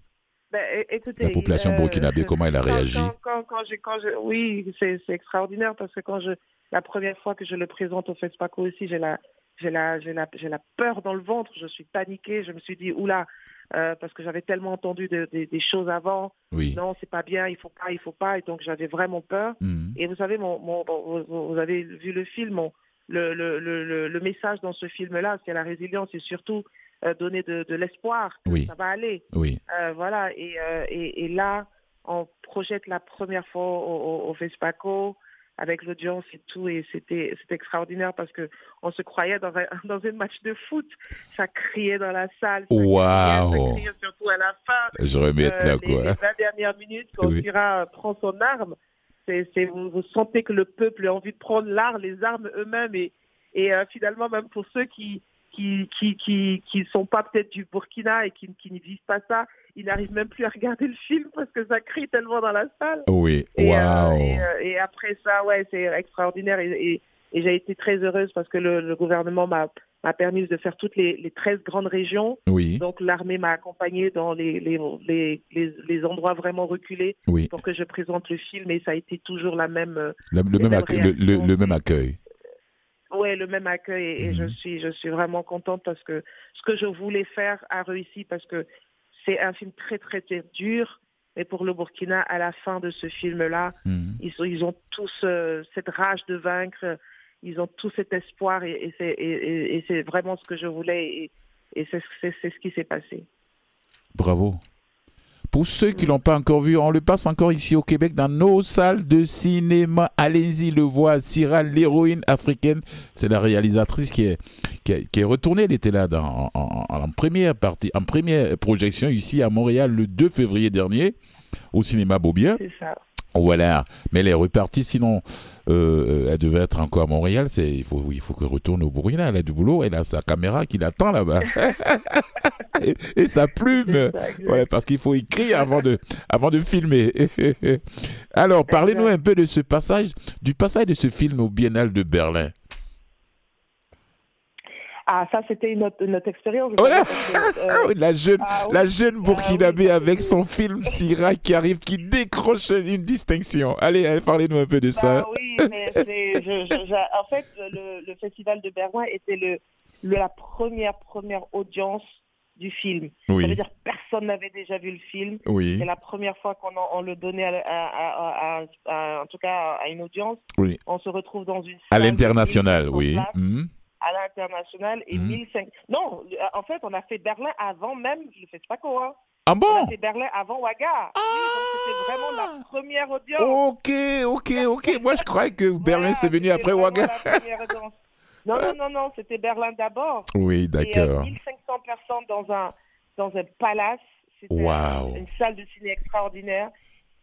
Ben, écoutez, La population euh, burkinabé, *laughs* comment elle a quand- réagi? quand, quand, quand je- Oui, c'est extraordinaire parce que quand je, la première fois que je le présente au FESPACO aussi, j'ai la, j'ai la, la, j'ai la peur dans le ventre. Je suis paniquée. Je me suis dit, oula, euh, parce que j'avais tellement entendu de- de- des choses avant. Oui. Non, c'est pas bien, il faut pas, il faut pas. Et donc j'avais vraiment peur. Mm. Et vous savez, mon, mon, bon, vous, vous avez vu le film, mon- le, le, le, le, message dans ce film-là, c'est la résilience et surtout euh, donner de, de l'espoir Oui. ça va aller. Oui. Euh, voilà, et, euh, et, et là, on projette la première fois au, au, au FESPACO avec l'audience et tout, et c'était c'était extraordinaire parce que on se croyait dans un, *laughs* dans un match de foot. Ça criait dans la salle. ça criait. Ça criait surtout à la fin. Je remets Euh, là, les, les quoi. 20 dernières minutes, quand Oui. Euh, prend son arme, c'est, c'est- vous, vous sentez que le peuple a envie de prendre l'arme, les armes eux-mêmes. Et, et euh, finalement, même pour ceux qui qui qui qui qui sont pas peut-être du Burkina et qui, qui ne vivent pas ça, ils n'arrivent même plus à regarder le film parce que ça crie tellement dans la salle. Oui. Et, euh, et, euh, et après ça, ouais, c'est extraordinaire. Et, et- j'ai été très heureuse parce que le, le gouvernement m'a m'a permis de faire toutes les, les 13 grandes régions. Oui. Donc l'armée m'a accompagnée dans les, les, les, endroits vraiment reculés Oui. pour que je présente le film et ça a été toujours la même, euh, Le, même mêmes accueil, le, le- réactions. le même accueil. Ouais, le même accueil et, je Mhm. suis je suis vraiment contente parce que ce que je voulais faire a réussi parce que c'est un film très très très dur. Mais pour le Burkina, à la fin de ce film-là, Mm. ils, sont- ils ont tous euh, cette rage de vaincre, ils ont tout cet espoir et, et c'est et- et- vraiment ce que je voulais et, c'est ce qui s'est passé. Bravo. Pour ceux qui l'ont pas encore vu, on le passe encore ici au Québec dans nos salles de cinéma. Allez-y le voir. Syrah, l'héroïne africaine, c'est la réalisatrice qui est, qui est, retournée. Elle était là dans, en première partie, en première projection ici à Montréal le 2 février dernier au cinéma Beaubien. C'est ça. Voilà, mais elle est repartie, sinon euh, elle devait être encore à Montréal. C'est il faut il faut qu'elle retourne au Burkina. Elle a du boulot, elle a sa caméra qui l'attend là-bas *laughs* et, et sa plume. Voilà, parce qu'il faut écrire avant de avant de filmer. *laughs* Alors parlez-nous un peu de ce passage, du passage de ce film au Biennale de Berlin. Ah, ça, c'était une autre expérience. Voilà. Ah euh, oui, la jeune, ah oui. la jeune Burkinabé Ah oui. avec son film Syrah qui arrive, qui décroche une distinction. Allez, allez, parlez-nous un peu de ça. Bah oui, mais je, je- je- en fait, le, le festival de Berlin était le, le- la première première audience du film. Ça veut Oui, dire personne n'avait déjà vu le film. oui, C'est la première fois qu'on en- on le donnait, à, à- à- à- à- en tout cas à une audience. oui. On se retrouve dans une À l'international, 1500 oui. À l'international et Mhm. 1500. Non, le- en fait, on a fait Berlin avant même le FESPACO. Hein. Ah On bon a fait Berlin avant Ouaga. Oui, donc c'était vraiment la première audience. Ok, ok, ok. Moi, je croyais que *laughs* Berlin, Voilà, c'est venu après Ouaga. la première audience. *laughs* Non, non, non, non, c'était Berlin d'abord. Oui, euh, d'accord. 1500 personnes dans un, dans un palace. C'était Waouh. une salle de ciné extraordinaire.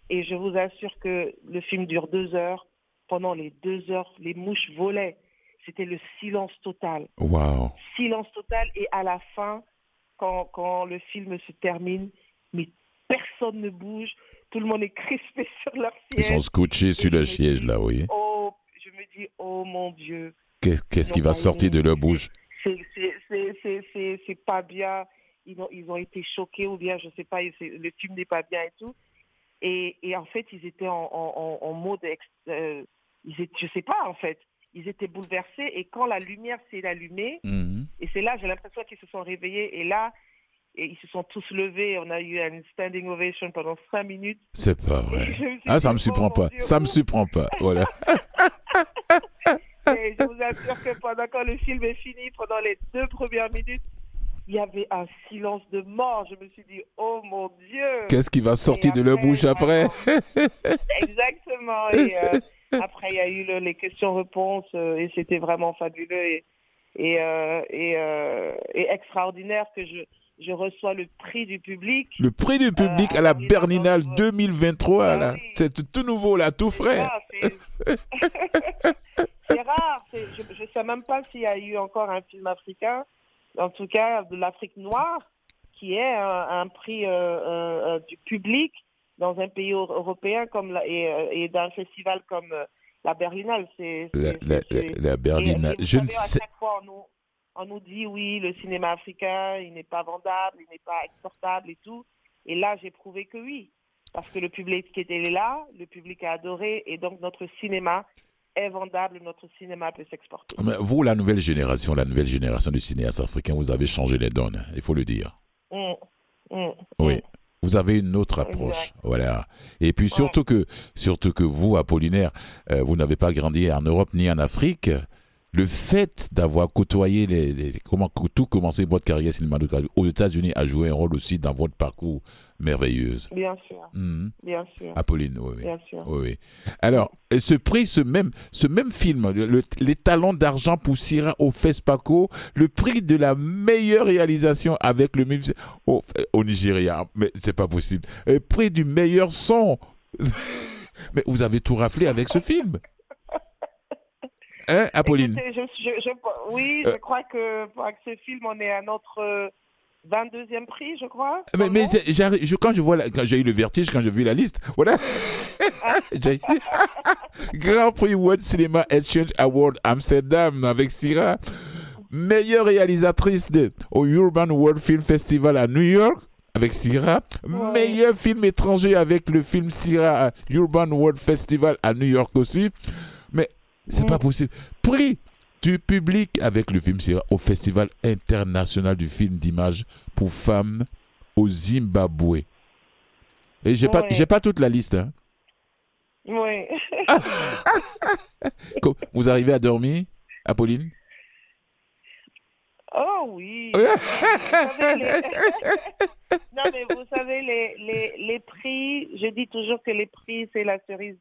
Et je vous assure que le film dure deux heures. Pendant les deux heures, les mouches volaient. C'était le silence total. Waouh. Silence total. Et à la fin, quand, quand le film se termine, mais personne ne bouge. Tout le monde est crispé *laughs* sur leur Ils siège. sont scotchés sur le siège, dis, là, oui. Oh, je me dis, oh mon Dieu. Qu'est- Qu'est-ce qui Non, va sortir de ils- leur bouche? C'est pas bien. Ils ont, ils ont été choqués ou bien, je sais pas, le film n'est pas bien et tout. Et, et en fait, ils étaient en, en- en- en mode, ex- euh, ils étaient, je sais pas en fait, ils étaient bouleversés. Et quand la lumière s'est allumée, Mhm. et c'est là, j'ai l'impression qu'ils se sont réveillés. Et là, et ils se sont tous levés. On a eu un standing ovation pendant cinq minutes. C'est pas vrai. Ah, ça me surprend oh pas. Dieu, Ça me ouf. surprend pas. Voilà. *laughs* *laughs* Et je vous assure que pendant quand le film est fini, pendant les deux premières minutes, il y avait un silence de mort. Je me suis dit, oh mon Dieu. Qu'est-ce qui va sortir de leur bouche après? *laughs* Exactement. Et euh, *laughs* après, il y a eu le- les questions-réponses euh, et c'était vraiment fabuleux et, et, euh, et, euh, et extraordinaire que je, je reçois le prix du public. Le prix du public Euh, à la à dans- 2023, Ah là. oui. C'est tout nouveau, là, tout frais. *laughs* c'est- rare. Je ne sais même pas s'il y a eu encore un film africain, en tout cas de l'Afrique noire, qui est un, un prix euh, euh, euh, du public dans un pays euro- européen comme la, et, euh, et d'un festival comme euh, la Berlinale. C'est La, et- Berlinale. et Je ne savez, à sais. chaque fois, on nous, on nous dit oui, le cinéma africain, il n'est pas vendable, il n'est pas exportable et tout. Et là, j'ai prouvé que oui. Parce que le public qui était là, le public a adoré, et donc notre cinéma est vendable, notre cinéma peut s'exporter. Mais vous, la nouvelle génération, la nouvelle génération de cinéastes africains, vous avez changé les donnes, il faut le dire. Mm, mm, Oui. mm. Vous avez une autre approche, Exact. voilà. Et puis surtout que, surtout que vous, Apollinaire, euh, vous n'avez pas grandi en Europe ni en Afrique. Le fait d'avoir côtoyé les, les- comment tout commencé votre carrière cinématographique aux États-Unis a joué un rôle aussi dans votre parcours merveilleuse. Bien sûr, Mhm. bien sûr, Apolline, oui, oui. bien sûr. Oui, oui. Alors, ce prix, ce même, ce même film, le- le- les talents d'argent pour Syrah au FESPACO, le prix de la meilleure réalisation avec le même au, au Nigeria, mais c'est pas possible. Le prix du meilleur son. *laughs* mais vous avez tout raflé avec ce film. Hein, Apolline? Écoutez, je- je- je- oui, je crois que pour avec ce film, on est à notre euh, 22e prix, je crois. mais, le mais je, quand je vois la- quand j'ai eu le vertige quand j'ai vu la liste voilà *laughs* *laughs* Grand Prix World Cinema Exchange Award Amsterdam avec Syrah meilleure réalisatrice de, au Urban World Film Festival à New York avec Syrah Ouais. meilleur film étranger avec le film Syrah à Urban World Festival à New York aussi c'est Mm. pas possible prix du public avec le film Syrah au Festival international du film d'image pour femmes au Zimbabwe. Et j'ai pas, Ouais. j'ai pas toute la liste. hein. Oui. *laughs* Vous arrivez à dormir, Apolline? Oh oui. Vous savez, les- non, mais vous savez, les, les, les prix, je dis toujours que les prix, c'est la cerise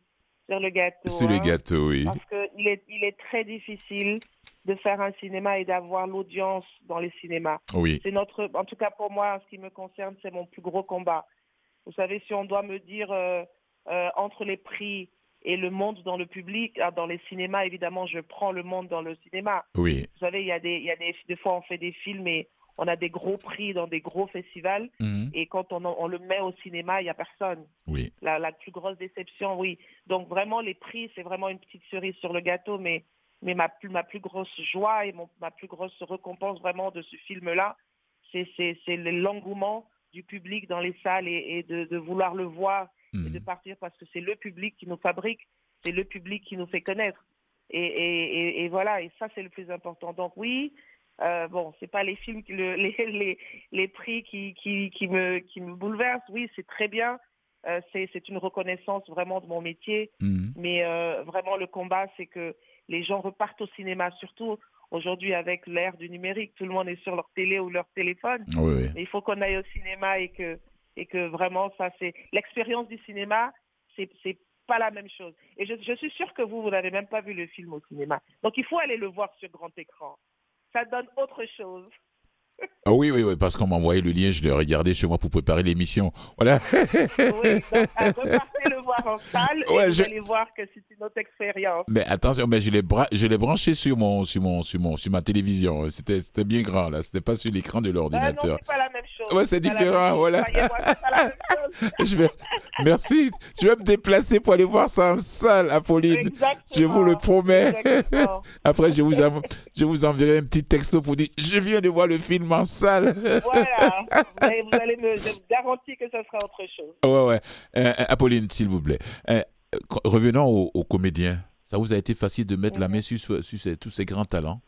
sur le gâteau. Sur le hein. gâteau, oui. Parce qu'il est, il est très difficile de faire un cinéma et d'avoir l'audience dans les cinémas. Oui, C'est notre, en tout cas pour moi, en ce qui me concerne, c'est mon plus gros combat. Vous savez, si on doit me dire euh, euh, entre les prix et le monde dans le public, ah, dans les cinémas, évidemment, je prends le monde dans le cinéma. oui. Vous savez, il y a des, il y a des, des fois on fait des films et on a des gros prix dans des gros festivals Mhm. et quand on, le met au cinéma, il y a personne. Oui, La, la plus grosse déception, oui. Donc vraiment, les prix, c'est vraiment une petite cerise sur le gâteau, mais mais ma plus, ma plus grosse joie et mon, ma plus grosse récompense vraiment de ce film-là, c'est, c'est, c'est l'engouement du public dans les salles et, et de, de vouloir le voir et de Mhm. partir parce que c'est le public qui nous fabrique, c'est le public qui nous fait connaître. Et, et, et, et voilà, et ça c'est le plus important. Donc oui, euh, bon, c'est pas les films, qui, le, *laughs* les, les, les prix qui, qui, qui, me, qui me bouleversent. Oui, c'est très bien. Euh, c'est, une reconnaissance vraiment de mon métier. Mhm. Mais euh, vraiment, le combat, c'est que les gens repartent au cinéma, surtout aujourd'hui avec l'ère du numérique. Tout le monde est sur leur télé ou leur téléphone. Oui, oui. Mais il faut qu'on aille au cinéma et que, et que vraiment, ça, c'est l'expérience du cinéma, c'est, c'est pas la même chose. Et je, je suis sûre que vous, vous n'avez même pas vu le film au cinéma. Donc, il faut aller le voir sur grand écran. Ça donne autre chose. Ah oui, oui, oui, parce qu'on m'a envoyé le lien, je l'ai regardé chez moi pour préparer l'émission. Voilà. Oui, donc, à repartez le voir en salle et Ouais, vous je- allez voir que c'est une autre expérience. Mais attention, mais je l'ai bra- je l'ai branché sur mon sur mon sur mon sur ma télévision. C'était c'était bien grand là, c'était pas sur l'écran de Ah non, l'ordinateur. c'est pas la même chose. Ouais, c'est différent, voilà. *laughs* Je vais Merci, je vais me déplacer pour aller voir ça en salle, Apolline. Exactement. Je vous le promets. Exactement. *laughs* Après, je vous je vous enverrai un petit texto pour dire je viens de voir le film en salle. Voilà. Vous *laughs* allez, vous allez me, je garantis que ça sera autre chose. Ouais, ouais. Euh, euh, Apolline, s'il vous plaît. Euh, revenons aux, aux comédiens. Ça vous a été facile de mettre la Mhm. main sur, sur tous ces grands talents?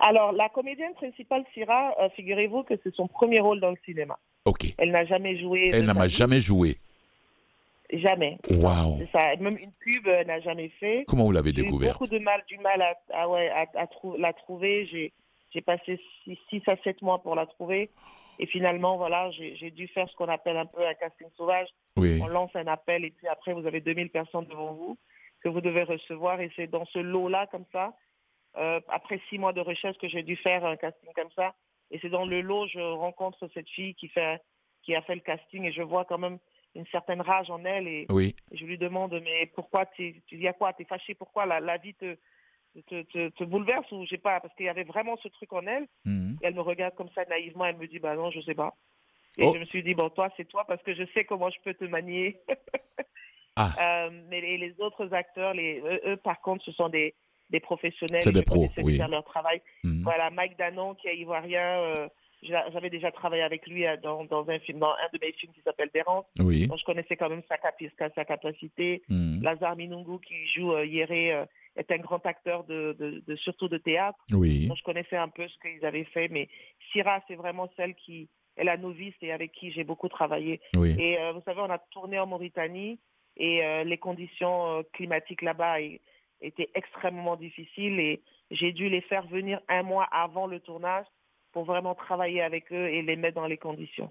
Alors, la comédienne principale, Syrah, euh, figurez-vous que c'est son premier rôle dans le cinéma. Ok. Elle n'a jamais joué. Elle n'a jamais joué. Jamais. C'est ça. Même une pub, elle n'a jamais fait. Comment vous l'avez J'ai eu découverte beaucoup de mal, du mal à, à, ouais, à, à trou- la trouver. J'ai, passé 6 à 7 mois pour la trouver. Et finalement, voilà, j'ai, j'ai dû faire ce qu'on appelle un peu un casting sauvage. Oui. On lance un appel et puis après, vous avez 2000 personnes devant vous que vous devez recevoir. Et c'est dans ce lot-là, comme ça, euh, après six mois de recherche, que j'ai dû faire un casting comme ça. Et c'est dans le lot, je rencontre cette fille qui, fait, qui a fait le casting et je vois quand même une certaine rage en elle. Et, Oui. je lui demande, mais pourquoi tu, dis à quoi? Tu es fâché Pourquoi? La, la vie te, te, te, te bouleverse ou j'ai pas Parce qu'il y avait vraiment ce truc en elle. Mhm. Et elle me regarde comme ça naïvement. Elle me dit, bah non, je sais pas. Et Oh. je me suis dit, bon, toi, c'est toi parce que je sais comment je peux te manier. Ah. *laughs* Euh, mais les, les autres acteurs, les, eux, eux, par contre, ce sont des, des professionnels. C'est des pros, oui. déjà leur travail. Mhm. Voilà, Mike Danon, qui est ivoirien. euh, j'a- J'avais déjà travaillé avec lui euh, dans, dans un film, dans un de mes films qui s'appelle Bérance. Oui. Donc, je connaissais quand même sa, capacité. Mhm. Lazare Minungu, qui joue euh, Yéré, euh, est un grand acteur, de, de, de- surtout de théâtre. Oui. Donc, je connaissais un peu ce qu'ils avaient fait. Mais Syrah, c'est vraiment celle qui est la novice et avec qui j'ai beaucoup travaillé. Oui. Et euh, vous savez, on a tourné en Mauritanie et les conditions climatiques là-bas étaient extrêmement difficiles et j'ai dû les faire venir un mois avant le tournage pour vraiment travailler avec eux et les mettre dans les conditions.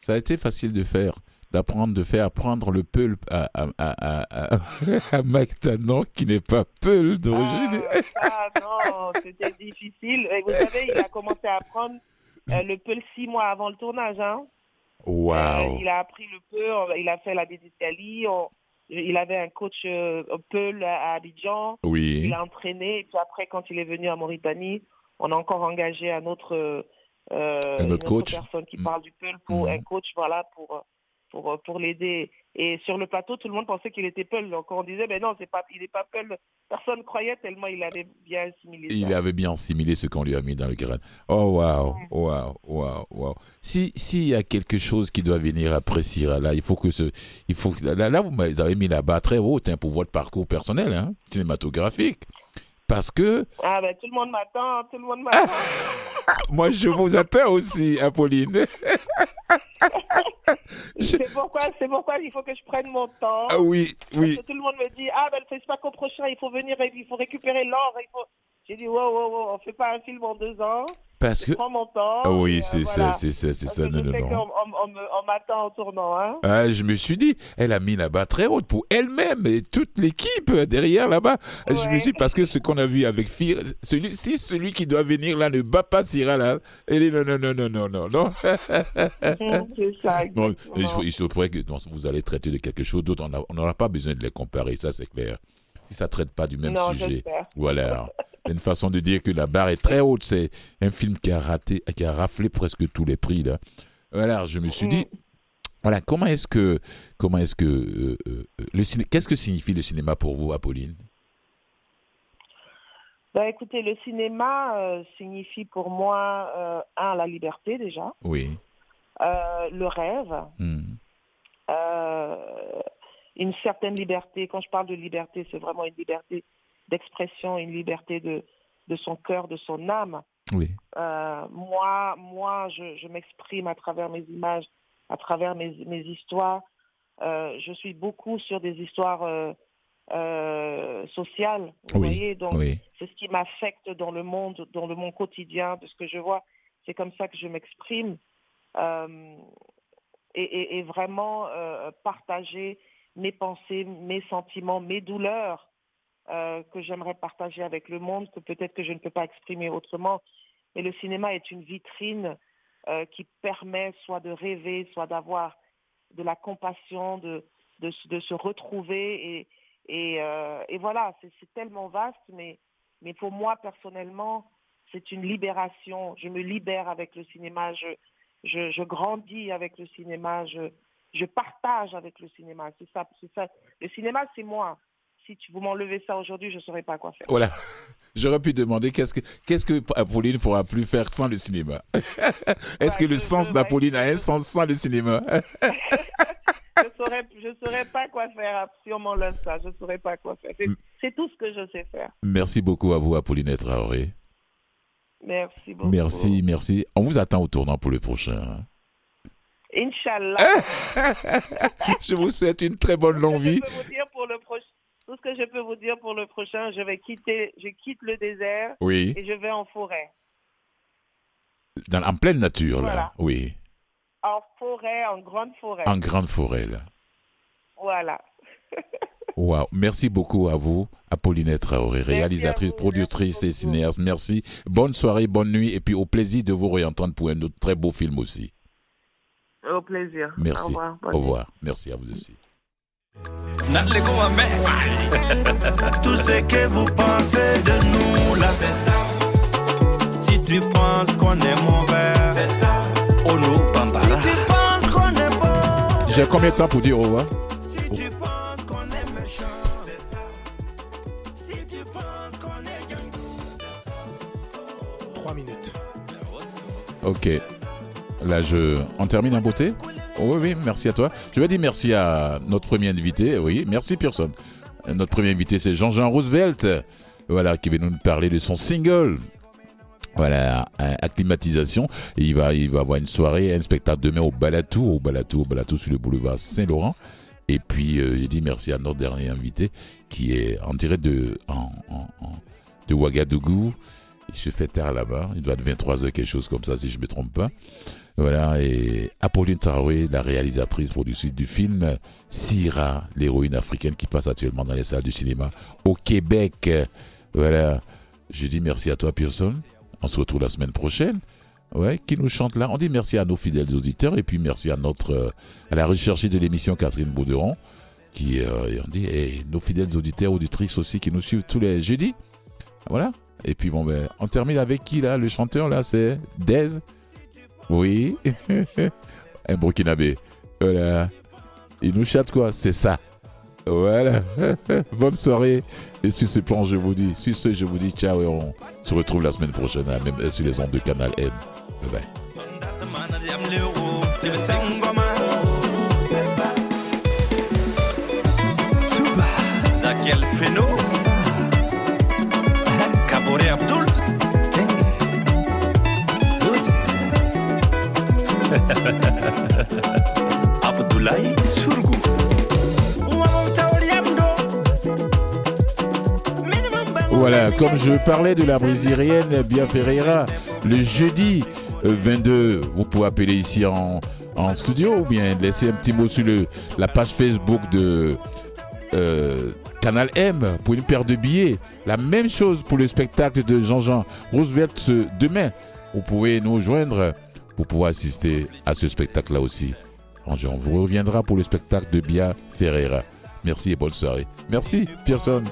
Ça a été facile de faire, d'apprendre, de faire apprendre le peul à, à, à, à, à *laughs* Mike Tanon, qui n'est pas peul d'origine. Ah, ah, non, c'était difficile. Et vous savez, il a commencé à apprendre euh, le peul six mois avant le tournage. Hein. Euh, Waouh. il a appris le peul, il a fait la dédicali, on- il avait un coach euh, peul à Abidjan. Oui. Il a entraîné et puis après, quand il est venu à Mauritanie, on a encore engagé un autre, euh, Un une autre coach. personne qui Mm. parle du Peul pour Mhm. un coach, voilà, pour pour pour l'aider. Et sur le plateau, tout le monde pensait qu'il était Peul. Donc on disait, mais non, c'est pas, il n'est pas Peul. Personne croyait tellement il avait bien assimilé. Il ça. avait bien assimilé ce qu'on lui a mis dans le crâne. Oh, waouh, waouh, waouh, waouh. Si, s'il y a quelque chose qui doit venir après Syrah, là, il faut que ce, il faut là, là, vous m'avez mis la barre très haute, hein, pour votre parcours personnel, hein, cinématographique. Parce que, Ah ben tout le monde m'attend, tout le monde *laughs* m'attend. moi, je vous attends aussi, Apolline. *laughs* Je- c'est pourquoi, c'est pourquoi il faut que je prenne mon temps. Ah oui, oui. Parce que tout le monde me dit, ah ben le FESPAC au prochain, il faut venir, il faut récupérer l'or. Il faut... J'ai dit, wow, wow, wow, on fait pas un film en deux ans. Parce que, Je prends mon temps. ah oui, euh, c'est voilà. ça, c'est ça, c'est ça, non, non, non. on- on m'attend en tournant. Hein. Ah, je me suis dit, elle a mis la barre très haute pour elle-même et toute l'équipe derrière là-bas. Je me Ouais. suis dit, parce que ce qu'on a vu avec Fir, celui, si celui qui doit venir là ne bat pas Syrah là, elle dit non, non, non, non, non, non, non. Hum, c'est ça, *laughs* exactement. il, se pourrait que non, vous allez traiter de quelque chose d'autre. On n'aura pas besoin de les comparer, ça c'est clair. Si ça ne traite pas du même Non, sujet. Voilà. Une façon de dire que la barre est très haute. C'est un film qui a raté, qui a raflé presque tous les prix là. Voilà, je me suis dit, voilà, comment est-ce que, comment est-ce que, euh, euh, le ciné, qu'est-ce que signifie le cinéma pour vous, Apolline? Bah, écoutez, le cinéma euh, signifie pour moi, euh, un, la liberté déjà, Oui. euh, le rêve, Hmm. Une certaine liberté. Quand je parle de liberté, c'est vraiment une liberté d'expression, une liberté de, de son cœur, de son âme. Oui. Euh, moi, moi, je, je m'exprime à travers mes images, à travers mes, mes histoires. Euh, je suis beaucoup sur des histoires euh, sociales, vous Oui, voyez. Donc, Oui. c'est ce qui m'affecte dans le monde, dans le monde quotidien, de ce que je vois. C'est comme ça que je m'exprime. Et, et- et vraiment partager mes pensées, mes sentiments, mes douleurs euh, que j'aimerais partager avec le monde, que peut-être que je ne peux pas exprimer autrement. Et le cinéma est une vitrine euh, qui permet soit de rêver, soit d'avoir de la compassion, de, de, se- retrouver. Et, euh, voilà, c'est tellement vaste, mais, mais pour moi, personnellement, c'est une libération. Je me libère avec le cinéma, je, je, grandis avec le cinéma, je partage avec le cinéma. C'est ça, c'est ça. Le cinéma, c'est moi. Si tu, vous m'enlevez ça aujourd'hui, je ne saurais pas quoi faire. Voilà. *laughs* J'aurais pu demander qu'est-ce que qu'est-ce que Apolline pourra plus faire sans le cinéma. *laughs* Est-ce Ouais, que le sens d'Apolline a un sens sans le cinéma? *laughs* Je saurais, je saurais pas quoi faire si on m'enlève ça. Je saurais pas quoi faire. C'est, c'est tout ce que je sais faire. Merci beaucoup à vous, Apolline Traoré. Merci beaucoup. Merci, merci. On vous attend au tournant pour le prochain. Inch'Allah. *laughs* Je vous souhaite une très bonne longue vie. Tout ce que je peux vous dire pour le prochain, je vais quitter, je quitte le désert Oui, et je vais en forêt. dans, en pleine nature, là. Oui, En forêt, en grande forêt. en grande forêt, là. Voilà. *laughs* Wow. Merci beaucoup à vous, Apolline Traoré, réalisatrice, vous, productrice et cinéaste. Merci. Bonne soirée, bonne nuit et puis au plaisir de vous réentendre pour un autre très beau film aussi. Au plaisir. Merci. Au revoir. Bonne Au revoir. Merci à vous aussi. *laughs* Tout ce que vous pensez de nous là, c'est ça. Si tu penses qu'on est mauvais, c'est ça. Oh nous, bambara. Si tu penses qu'on est bon, J'ai combien de temps pour dire au revoir? Si tu penses qu'on est méchant, c'est ça. Si tu penses qu'on est gangou, Trois minutes. Ok. Là, je... on termine en beauté Oui, oui, merci à toi. Je vais dire merci à notre premier invité. Oui, merci Pearson. Notre premier invité, c'est Jean-Jean Roosevelt. Voilà, qui va nous parler de son single. Voilà, à- acclimatisation. Il va, il va avoir une soirée, un spectacle demain au Balatou, au Balatou, au Balatou sur le boulevard Saint-Laurent. Et puis, euh, j'ai dit merci à notre dernier invité, qui est en direct de, de Ouagadougou. Il se fait taire là-bas. Il doit être 23h, quelque chose comme ça, si je ne me trompe pas. Voilà, et Apolline Traoré, la réalisatrice productrice du film Syrah, l'héroïne africaine qui passe actuellement dans les salles du cinéma au Québec. Voilà, je dis merci à toi, Pearson. On se retrouve la semaine prochaine. Ouais, qui nous chante là. On dit merci à nos fidèles auditeurs et puis merci à notre euh, à la recherchée de l'émission Catherine Bauderon qui euh, on dit et nos fidèles auditeurs auditrices aussi qui nous suivent tous les jeudis. Voilà. Et puis bon ben on termine avec qui là? Le chanteur là c'est Dez. Oui. *laughs* Un burkinabé. Voilà. Il nous chatte quoi C'est ça. Voilà. *laughs* Bonne soirée. Et sur ce plan, je vous dis, sur ce, je vous dis ciao et on se retrouve la semaine prochaine, hein, même euh, sur les ondes de Canal M. Bye bye. Voilà, comme je parlais de la brésilienne Bia Ferreira, le jeudi euh, 22, vous pouvez appeler ici en, en studio ou bien laisser un petit mot sur le, la page Facebook de euh, Canal M pour une paire de billets. La même chose pour le spectacle de Jean-Jean Roosevelt ce demain. Vous pouvez nous joindre pour pouvoir assister à ce spectacle-là aussi. On vous reviendra pour le spectacle de Bia Ferreira. Merci et bonne soirée. Merci, Pearson.